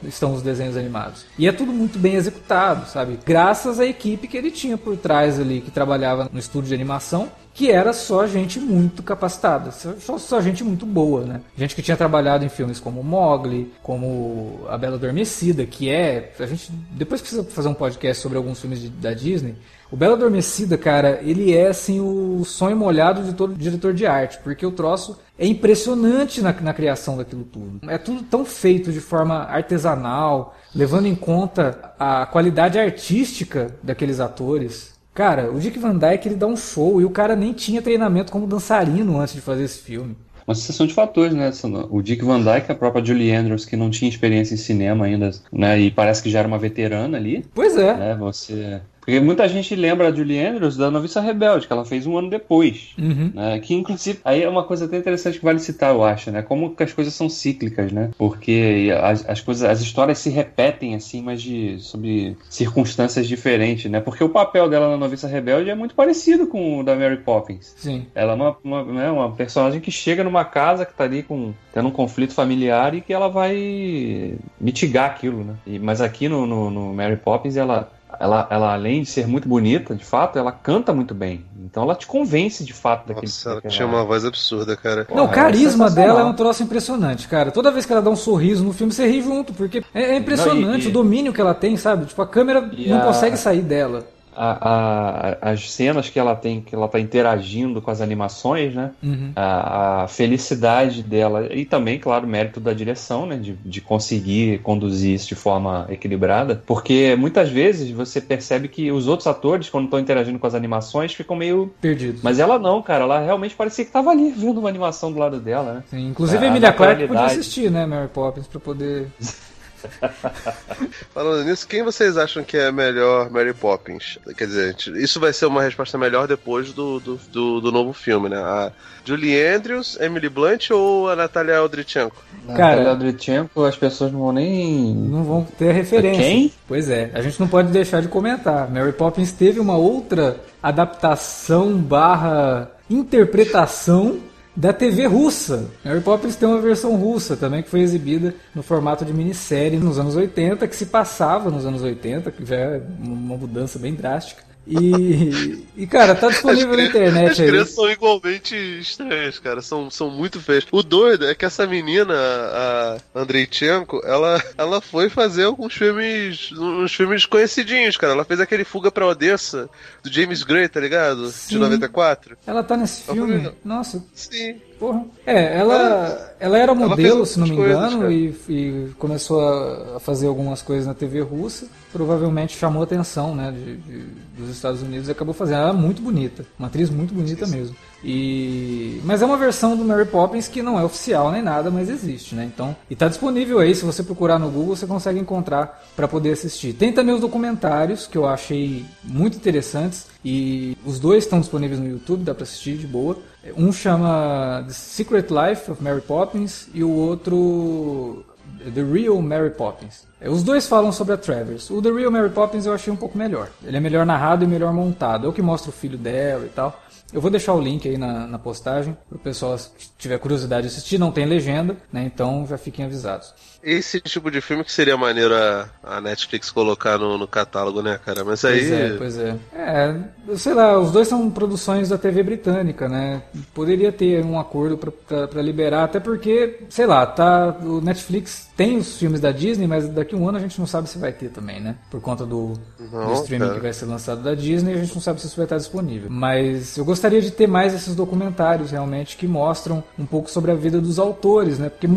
estão os desenhos animados. E é tudo muito bem executado, sabe? Graças à equipe que ele tinha por trás ali, que trabalhava no estúdio de animação que era só gente muito capacitada, só, só, gente muito boa, né? Gente que tinha trabalhado em filmes como Mogli, como A Bela Adormecida, que é. A gente depois precisa fazer um podcast sobre alguns filmes de, da Disney. O Bela Adormecida, cara, ele é assim o sonho molhado de todo diretor de arte, porque o troço é impressionante na, na criação daquilo tudo. É tudo tão feito de forma artesanal, levando em conta a qualidade artística daqueles atores. Cara, o Dick Van Dyke ele dá um show e o cara nem tinha treinamento como dançarino antes de fazer esse filme. Uma sucessão de fatores, né? O Dick Van Dyke, a própria Julie Andrews, que não tinha experiência em cinema ainda, né? E parece que já era uma veterana ali. Pois é. Né? Você porque muita gente lembra a Julie Andrews da Noviça Rebelde, que ela fez um ano depois. Uhum. Né? Que, inclusive, aí é uma coisa até interessante que vale citar, eu acho, né? Como que as coisas são cíclicas, né? Porque as, as coisas, as histórias se repetem, assim, mas de, sobre circunstâncias diferentes, né? Porque o papel dela na Noviça Rebelde é muito parecido com o da Mary Poppins. Sim. Ela é uma, uma, né, uma personagem que chega numa casa que tá ali com, tendo um conflito familiar e que ela vai mitigar aquilo, né? E, mas aqui no, no, no Mary Poppins, ela ela, ela, além de ser muito bonita, de fato, ela canta muito bem. Então ela te convence de fato daquele Nossa, ela tinha uma voz absurda, cara. Não, o carisma é dela é um troço impressionante, cara. Toda vez que ela dá um sorriso no filme, você ri junto, porque é, é impressionante não, e, e... o domínio que ela tem, sabe? Tipo, a câmera e não a... consegue sair dela a, a, as cenas que ela tem, que ela tá interagindo com as animações, né? Uhum. A, a, felicidade dela e também, claro, mérito da direção, né? De, de conseguir conduzir isso de forma equilibrada, porque muitas vezes você percebe que os outros atores, quando estão interagindo com as animações, ficam meio perdidos. Mas ela não, cara, ela realmente parecia que estava ali vendo uma animação do lado dela, né? Sim, inclusive a, a Emilia Clarke podia assistir, né, Mary Poppins, para poder Falando nisso, quem vocês acham que é melhor Mary Poppins? Quer dizer, isso vai ser uma resposta melhor depois do, do, do, do novo filme, né? A Julie Andrews, Emily Blunt ou a Natalia Aldrichenko? Cara, Natalia Aldrichenko, as pessoas não vão nem... Não vão ter referência. Quem? Pois é, a gente não pode deixar de comentar. Mary Poppins teve uma outra adaptação barra interpretação da TV russa. Mary Poppins tem uma versão russa também que foi exibida no formato de minissérie nos anos 80, que se passava nos anos 80, que já é uma mudança bem drástica. E, e cara, tá disponível na internet as aí. As crianças são igualmente estranhas, cara. São, são muito feias. O doido é que essa menina, a Andreichenko, ela, ela foi fazer alguns filmes, uns filmes conhecidinhos, cara. Ela fez aquele Fuga pra Odessa, do James Gray, tá ligado? Sim. De 94. Ela tá nesse filme? Nossa. Sim. Porra. É, ela, ela era modelo, ela se não me engano, coisas, e, e, começou a fazer algumas coisas na TV russa. Provavelmente chamou a atenção né, de, de, dos Estados Unidos e acabou fazendo. Ela é muito bonita, uma atriz muito bonita mesmo. E... Mas é uma versão do Mary Poppins que não é oficial nem nada, mas existe, né? Então, e tá disponível aí, se você procurar no Google, você consegue encontrar para poder assistir. Tem também os documentários que eu achei muito interessantes e os dois estão disponíveis no YouTube, dá para assistir de boa. Um chama The Secret Life of Mary Poppins e o outro The Real Mary Poppins. Os dois falam sobre a Travers. O The Real Mary Poppins eu achei um pouco melhor. Ele é melhor narrado e melhor montado. É o que mostra o filho dela e tal. Eu vou deixar o link aí na, na postagem para o pessoal que tiver curiosidade de assistir. Não tem legenda, né? Então já fiquem avisados esse tipo de filme que seria maneiro a, a Netflix colocar no, no, catálogo, né, cara? Mas aí. Pois é, pois é. É, sei lá, os dois são produções da TV britânica, né? Poderia ter um acordo para liberar, até porque, sei lá, tá. O Netflix tem os filmes da Disney, mas daqui a um ano a gente não sabe se vai ter também, né? Por conta do, não, do streaming cara. que vai ser lançado da Disney, a gente não sabe se isso vai estar disponível. Mas eu gostaria de ter mais esses documentários realmente que mostram um pouco sobre a vida dos autores, né? Porque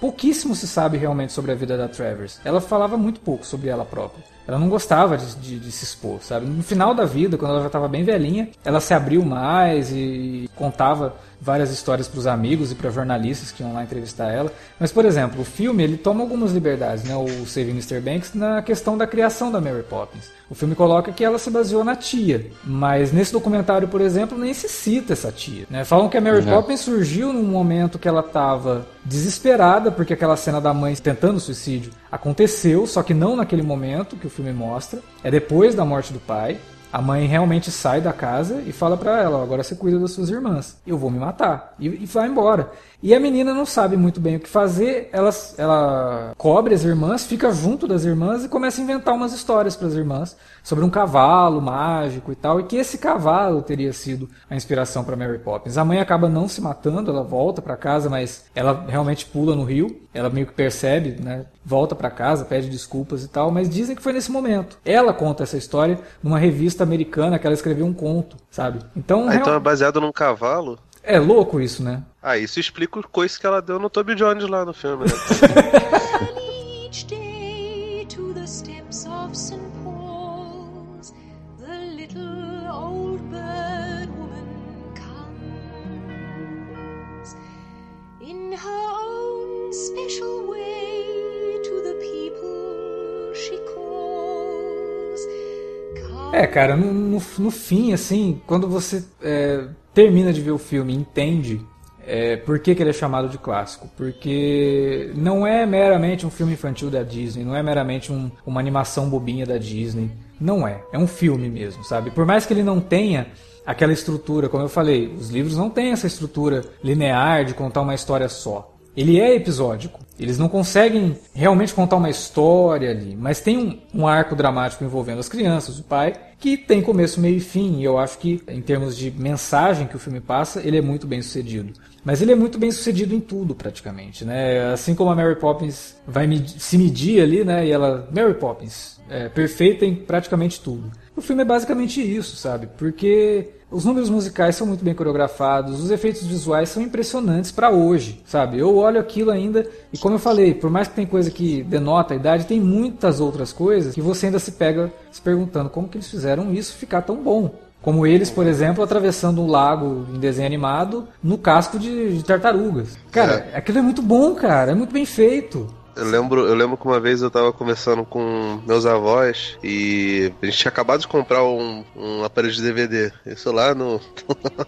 pouquíssimo se sabe realmente sobre a vida da Travers. Ela falava muito pouco sobre ela própria. Ela não gostava de, de, de se expor, sabe? No final da vida, quando ela já estava bem velhinha, ela se abriu mais e contava várias histórias para os amigos e para jornalistas que iam lá entrevistar ela. Mas, por exemplo, o filme ele toma algumas liberdades, né? O Saving Mr. Banks na questão da criação da Mary Poppins. O filme coloca que ela se baseou na tia, mas nesse documentário, por exemplo, nem se cita essa tia. Né? Falam que a Mary uhum. Poppins surgiu num momento que ela estava desesperada porque aquela cena da mãe tentando suicídio aconteceu, só que não naquele momento que o filme mostra. É depois da morte do pai. A mãe realmente sai da casa e fala para ela: agora você cuida das suas irmãs, eu vou me matar. E, e vai embora. E a menina não sabe muito bem o que fazer, ela, ela cobre as irmãs, fica junto das irmãs e começa a inventar umas histórias para as irmãs sobre um cavalo mágico e tal, e que esse cavalo teria sido a inspiração para Mary Poppins. A mãe acaba não se matando, ela volta para casa, mas ela realmente pula no rio, ela meio que percebe, né? Volta para casa, pede desculpas e tal, mas dizem que foi nesse momento. Ela conta essa história numa revista americana que ela escreveu um conto, sabe? Então, ah, então é baseado num cavalo? É louco isso, né? Ah, isso explica o coice que ela deu no Toby Jones lá no filme, né? cara, no, no, no, fim, assim, quando você é, termina de ver o filme entende é, por que, que, ele é chamado de clássico? Porque não é meramente um filme infantil da Disney, não é meramente um, uma animação bobinha da Disney. Não é. É um filme mesmo, sabe? Por mais que ele não tenha aquela estrutura, como eu falei, os livros não têm essa estrutura linear de contar uma história só. Ele é episódico. Eles não conseguem realmente contar uma história ali, mas tem um, um, arco dramático envolvendo as crianças, o pai, que tem começo, meio e fim. E eu acho que, em termos de mensagem que o filme passa, ele é muito bem sucedido. Mas ele é muito bem sucedido em tudo, praticamente, né? Assim como a Mary Poppins vai se medir ali, né? E ela, Mary Poppins, é perfeita em praticamente tudo. O filme é basicamente isso, sabe? Porque os números musicais são muito bem coreografados, os efeitos visuais são impressionantes para hoje, sabe? Eu olho aquilo ainda e como eu falei, por mais que tem coisa que denota a idade, tem muitas outras coisas que você ainda se pega se perguntando como que eles fizeram isso ficar tão bom. Como eles, por exemplo, atravessando um lago em desenho animado no casco de, de tartarugas. Cara, é. aquilo é muito bom, cara. É muito bem feito. Eu lembro, eu lembro que uma vez eu tava conversando com meus avós e a gente tinha acabado de comprar um, um aparelho de DVD. Isso lá no.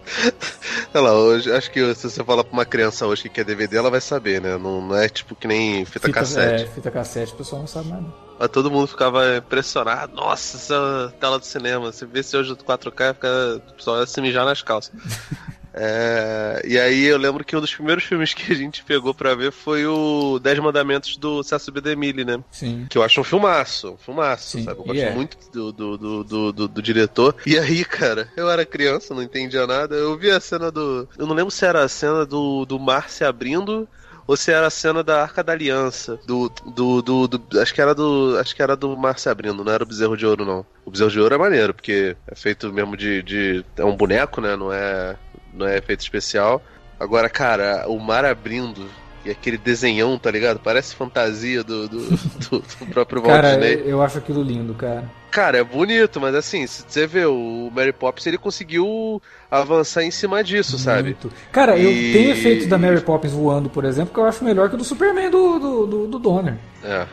Sei lá, hoje, acho que se você falar pra uma criança hoje que quer DVD, ela vai saber, né? Não, não é tipo que nem fita, fita cassete. É, fita cassete, o pessoal não sabe nada. Mas todo mundo ficava impressionado. Nossa, essa tela do cinema. Você vê se hoje 4K, fica, o pessoal ia se mijar nas calças. É, e aí eu lembro que um dos primeiros filmes que a gente pegou pra ver foi o Dez Mandamentos do César B. DeMille, né? Sim. Que eu acho um filmaço, um filmaço, Sim. sabe? Eu gosto yeah. muito do do, do, do, do, do, diretor. E aí, cara, eu era criança, não entendia nada. Eu vi a cena do. Eu não lembro se era a cena do, do mar se abrindo ou se era a cena da Arca da Aliança, do, do, do, do, acho que era do, acho que era do Mar se abrindo, não era o Bezerro de Ouro não. O Bezerro de Ouro é maneiro, porque é feito mesmo de, de é um boneco, né, não é, não é efeito especial. Agora, cara, o mar abrindo e aquele desenhão, tá ligado? Parece fantasia do, do, do, do próprio Walt cara, Disney. eu acho aquilo lindo, cara. Cara, é bonito, mas assim, se você vê o Mary Poppins, ele conseguiu avançar em cima disso, Muito. sabe? Cara, e... eu tenho efeitos da Mary Poppins voando, por exemplo, que eu acho melhor que o do Superman do, do, do, do Donner. É,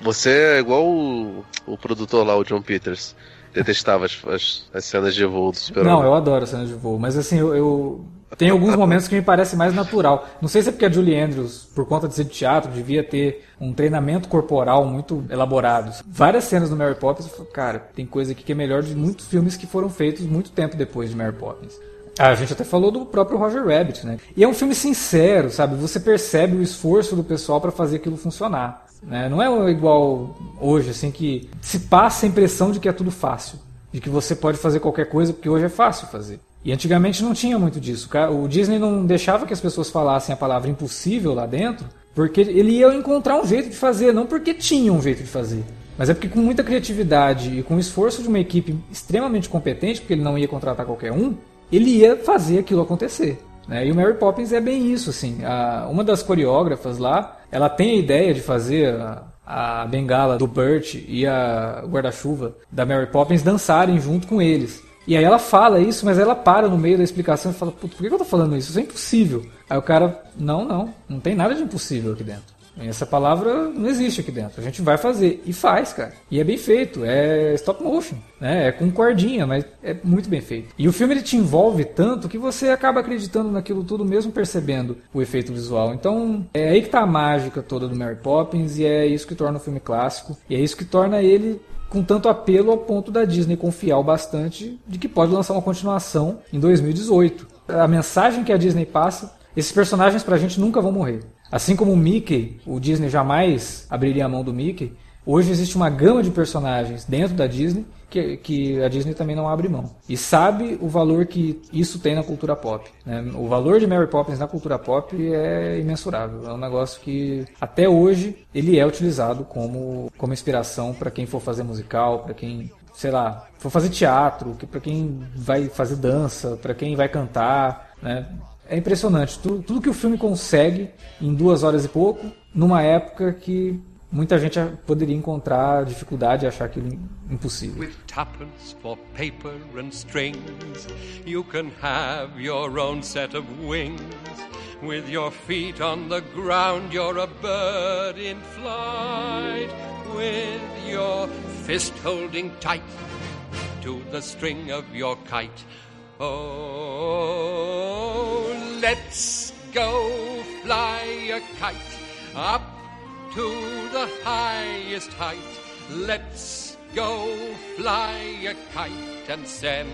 você é igual o, o produtor lá, o John Peters detestava as, as, as, cenas de voo do Super-Homem. Não, eu adoro as cenas de voo, mas assim, eu, eu, tem alguns momentos que me parece mais natural. Não sei se é porque a Julie Andrews, por conta de ser de teatro, devia ter um treinamento corporal muito elaborado. Várias cenas do Mary Poppins, cara, tem coisa aqui que é melhor de muitos filmes que foram feitos muito tempo depois de Mary Poppins. A gente até falou do próprio Roger Rabbit, né? E é um filme sincero, sabe? Você percebe o esforço do pessoal para fazer aquilo funcionar. Né? Não é igual hoje, assim, que se passa a impressão de que é tudo fácil. De que você pode fazer qualquer coisa, porque hoje é fácil fazer. E antigamente não tinha muito disso. O Disney não deixava que as pessoas falassem a palavra impossível lá dentro, porque ele ia encontrar um jeito de fazer, não porque tinha um jeito de fazer. Mas é porque com muita criatividade e com o esforço de uma equipe extremamente competente, porque ele não ia contratar qualquer um, ele ia fazer aquilo acontecer. Né? E o Mary Poppins é bem isso, assim. A, uma das coreógrafas lá, ela tem a ideia de fazer a, a bengala do Burt e a guarda-chuva da Mary Poppins dançarem junto com eles. E aí ela fala isso, mas ela para no meio da explicação e fala, por que eu tô falando isso? Isso é impossível. Aí o cara, não, não, não tem nada de impossível aqui dentro. Essa palavra não existe aqui dentro. A gente vai fazer. E faz, cara. E é bem feito. É stop motion. Né? É com cordinha, mas é muito bem feito. E o filme ele te envolve tanto que você acaba acreditando naquilo tudo, mesmo percebendo o efeito visual. Então, é aí que tá a mágica toda do Mary Poppins. E é isso que torna o filme clássico. E é isso que torna ele com tanto apelo ao ponto da Disney confiar o bastante de que pode lançar uma continuação em 2018. A mensagem que a Disney passa, esses personagens pra gente nunca vão morrer. Assim como o Mickey, o Disney jamais abriria a mão do Mickey, hoje existe uma gama de personagens dentro da Disney que, que a Disney também não abre mão. E sabe o valor que isso tem na cultura pop. Né? O valor de Mary Poppins na cultura pop é imensurável. É um negócio que até hoje ele é utilizado como, como inspiração para quem for fazer musical, para quem sei lá, for fazer teatro, para quem vai fazer dança, para quem vai cantar, né? É impressionante tudo, tudo que o filme consegue em duas horas e pouco, numa época que muita gente poderia encontrar dificuldade e achar aquilo impossível. With tuppence for paper and strings, you can have your own set of wings. With your feet on the ground, you're a bird in flight. With your fist holding tight to the string of your kite. Oh, let's go fly a kite up to the highest height. Let's go fly a kite and send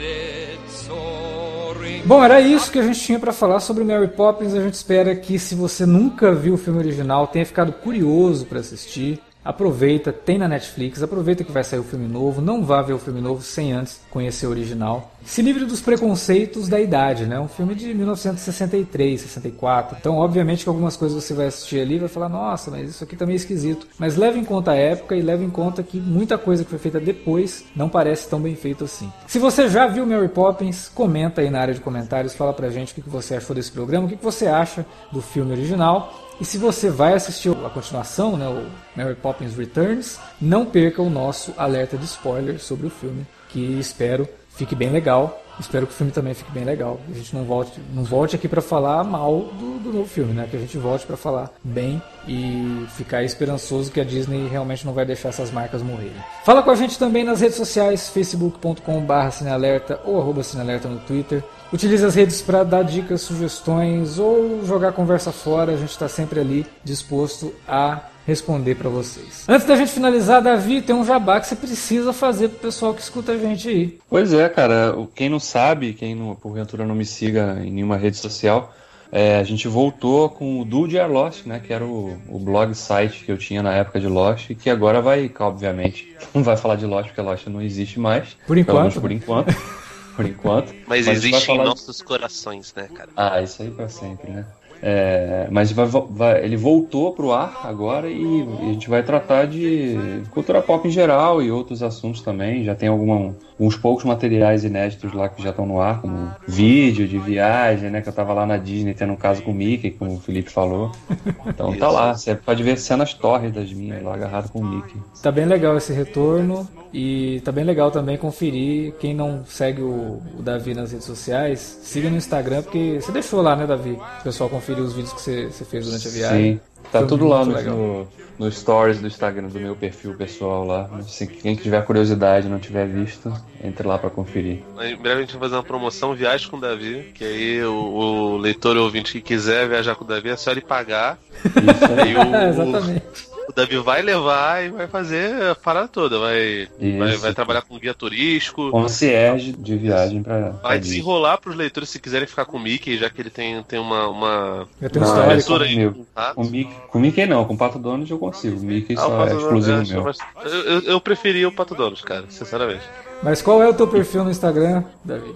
it soaring. Bom, era isso que a gente tinha para falar sobre Mary Poppins. A gente espera que, se você nunca viu o filme original, tenha ficado curioso para assistir. Aproveita, tem na Netflix, aproveita que vai sair o filme novo, não vá ver o filme novo sem antes conhecer o original. Se livre dos preconceitos da idade, né? Um filme de 1963, 64. Então, obviamente que algumas coisas você vai assistir ali e vai falar, nossa, mas isso aqui tá meio esquisito. Mas leve em conta a época e leve em conta que muita coisa que foi feita depois não parece tão bem feito assim. Se você já viu Mary Poppins, comenta aí na área de comentários, fala pra gente o que você achou desse programa, o que você acha do filme original. E se você vai assistir a continuação, né, o Mary Poppins Returns, não perca o nosso alerta de spoiler sobre o filme, que espero fique bem legal. Espero que o filme também fique bem legal. A gente não volte, não volte aqui para falar mal do, do, novo filme, né? Que a gente volte para falar bem e ficar esperançoso que a Disney realmente não vai deixar essas marcas morrerem. Fala com a gente também nas redes sociais, facebook.com/cinealerta ou arroba cinealerta no Twitter. Utilize as redes para dar dicas, sugestões ou jogar conversa fora. A gente está sempre ali disposto a responder para vocês. Antes da gente finalizar, Davi, tem um jabá que você precisa fazer pro pessoal que escuta a gente aí. Pois é, cara. Quem não sabe, quem não, porventura não me siga em nenhuma rede social, é, a gente voltou com o Do Dear Lost, né? Que era o, o, blog site que eu tinha na época de Lost e que agora vai, obviamente, não vai falar de Lost porque Lost não existe mais. Por enquanto. Por enquanto. por enquanto. Mas, mas existe em nossos de... corações, né, cara? Ah, isso aí pra sempre, né? É, mas vai, vai, ele voltou pro ar agora e, e, a gente vai tratar de cultura pop em geral e outros assuntos também. Já tem alguma, uns poucos materiais inéditos lá que já estão no ar, como vídeo de viagem, né? Que eu tava lá na Disney tendo um caso com o Mickey, como o Felipe falou. Então tá lá, você pode ver cenas tórridas minhas lá agarrado com o Mickey. Tá bem legal esse retorno e tá bem legal também conferir. Quem não segue o, o Davi nas redes sociais, siga no Instagram, porque você deixou lá, né, Davi? O pessoal conferir os vídeos que você, você fez durante a viagem. Sim. Tá Foi tudo lá no, no, stories do Instagram do meu perfil pessoal lá. Se quem tiver curiosidade não tiver visto, entre lá para conferir. Em breve a gente vai fazer uma promoção Viagem com o Davi, que aí o, o leitor ou ouvinte que quiser viajar com o Davi é só ele pagar. Isso aí. o, Exatamente. O Davi vai levar e vai fazer a parada toda. Vai, vai, vai, trabalhar com guia turístico. Concierge de viagem pra. Vai desenrolar pros leitores se quiserem ficar com o Mickey, já que ele tem, tem uma. uma... Eu tenho não, história aí. Tá? Com, Mickey, com Mickey não, com o Pato Donald eu consigo. O Mickey ah, só é exclusivo é, meu. Mas eu, eu, eu preferia o Pato Donald, cara, sinceramente. Mas qual é o teu perfil no Instagram, Davi?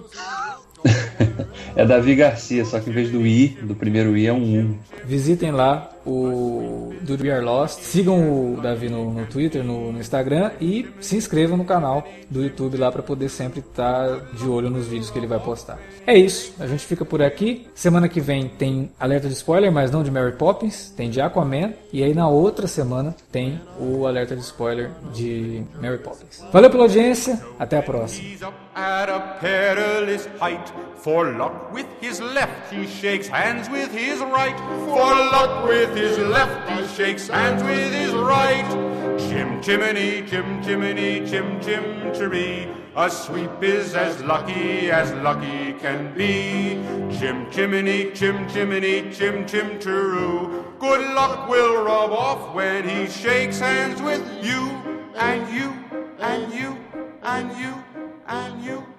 é Davi Garcia, só que em vez do I, do primeiro I é um 1. Visitem lá o Do We Are Lost, sigam o Davi no, no Twitter, no, no, Instagram e se inscrevam no canal do YouTube lá para poder sempre estar tá de olho nos vídeos que ele vai postar. É isso, a gente fica por aqui. Semana que vem tem alerta de spoiler, mas não de Mary Poppins, tem de Aquaman e aí na outra semana tem o alerta de spoiler de Mary Poppins. Valeu pela audiência, até a próxima. His left, he shakes hands with his right. Chim chimney, chim chimney, chim chim chiree. A sweep is as lucky as lucky can be. Chim chimney, chim chimney, chim chim chiroo. Good luck will rub off when he shakes hands with you and you and you and you and you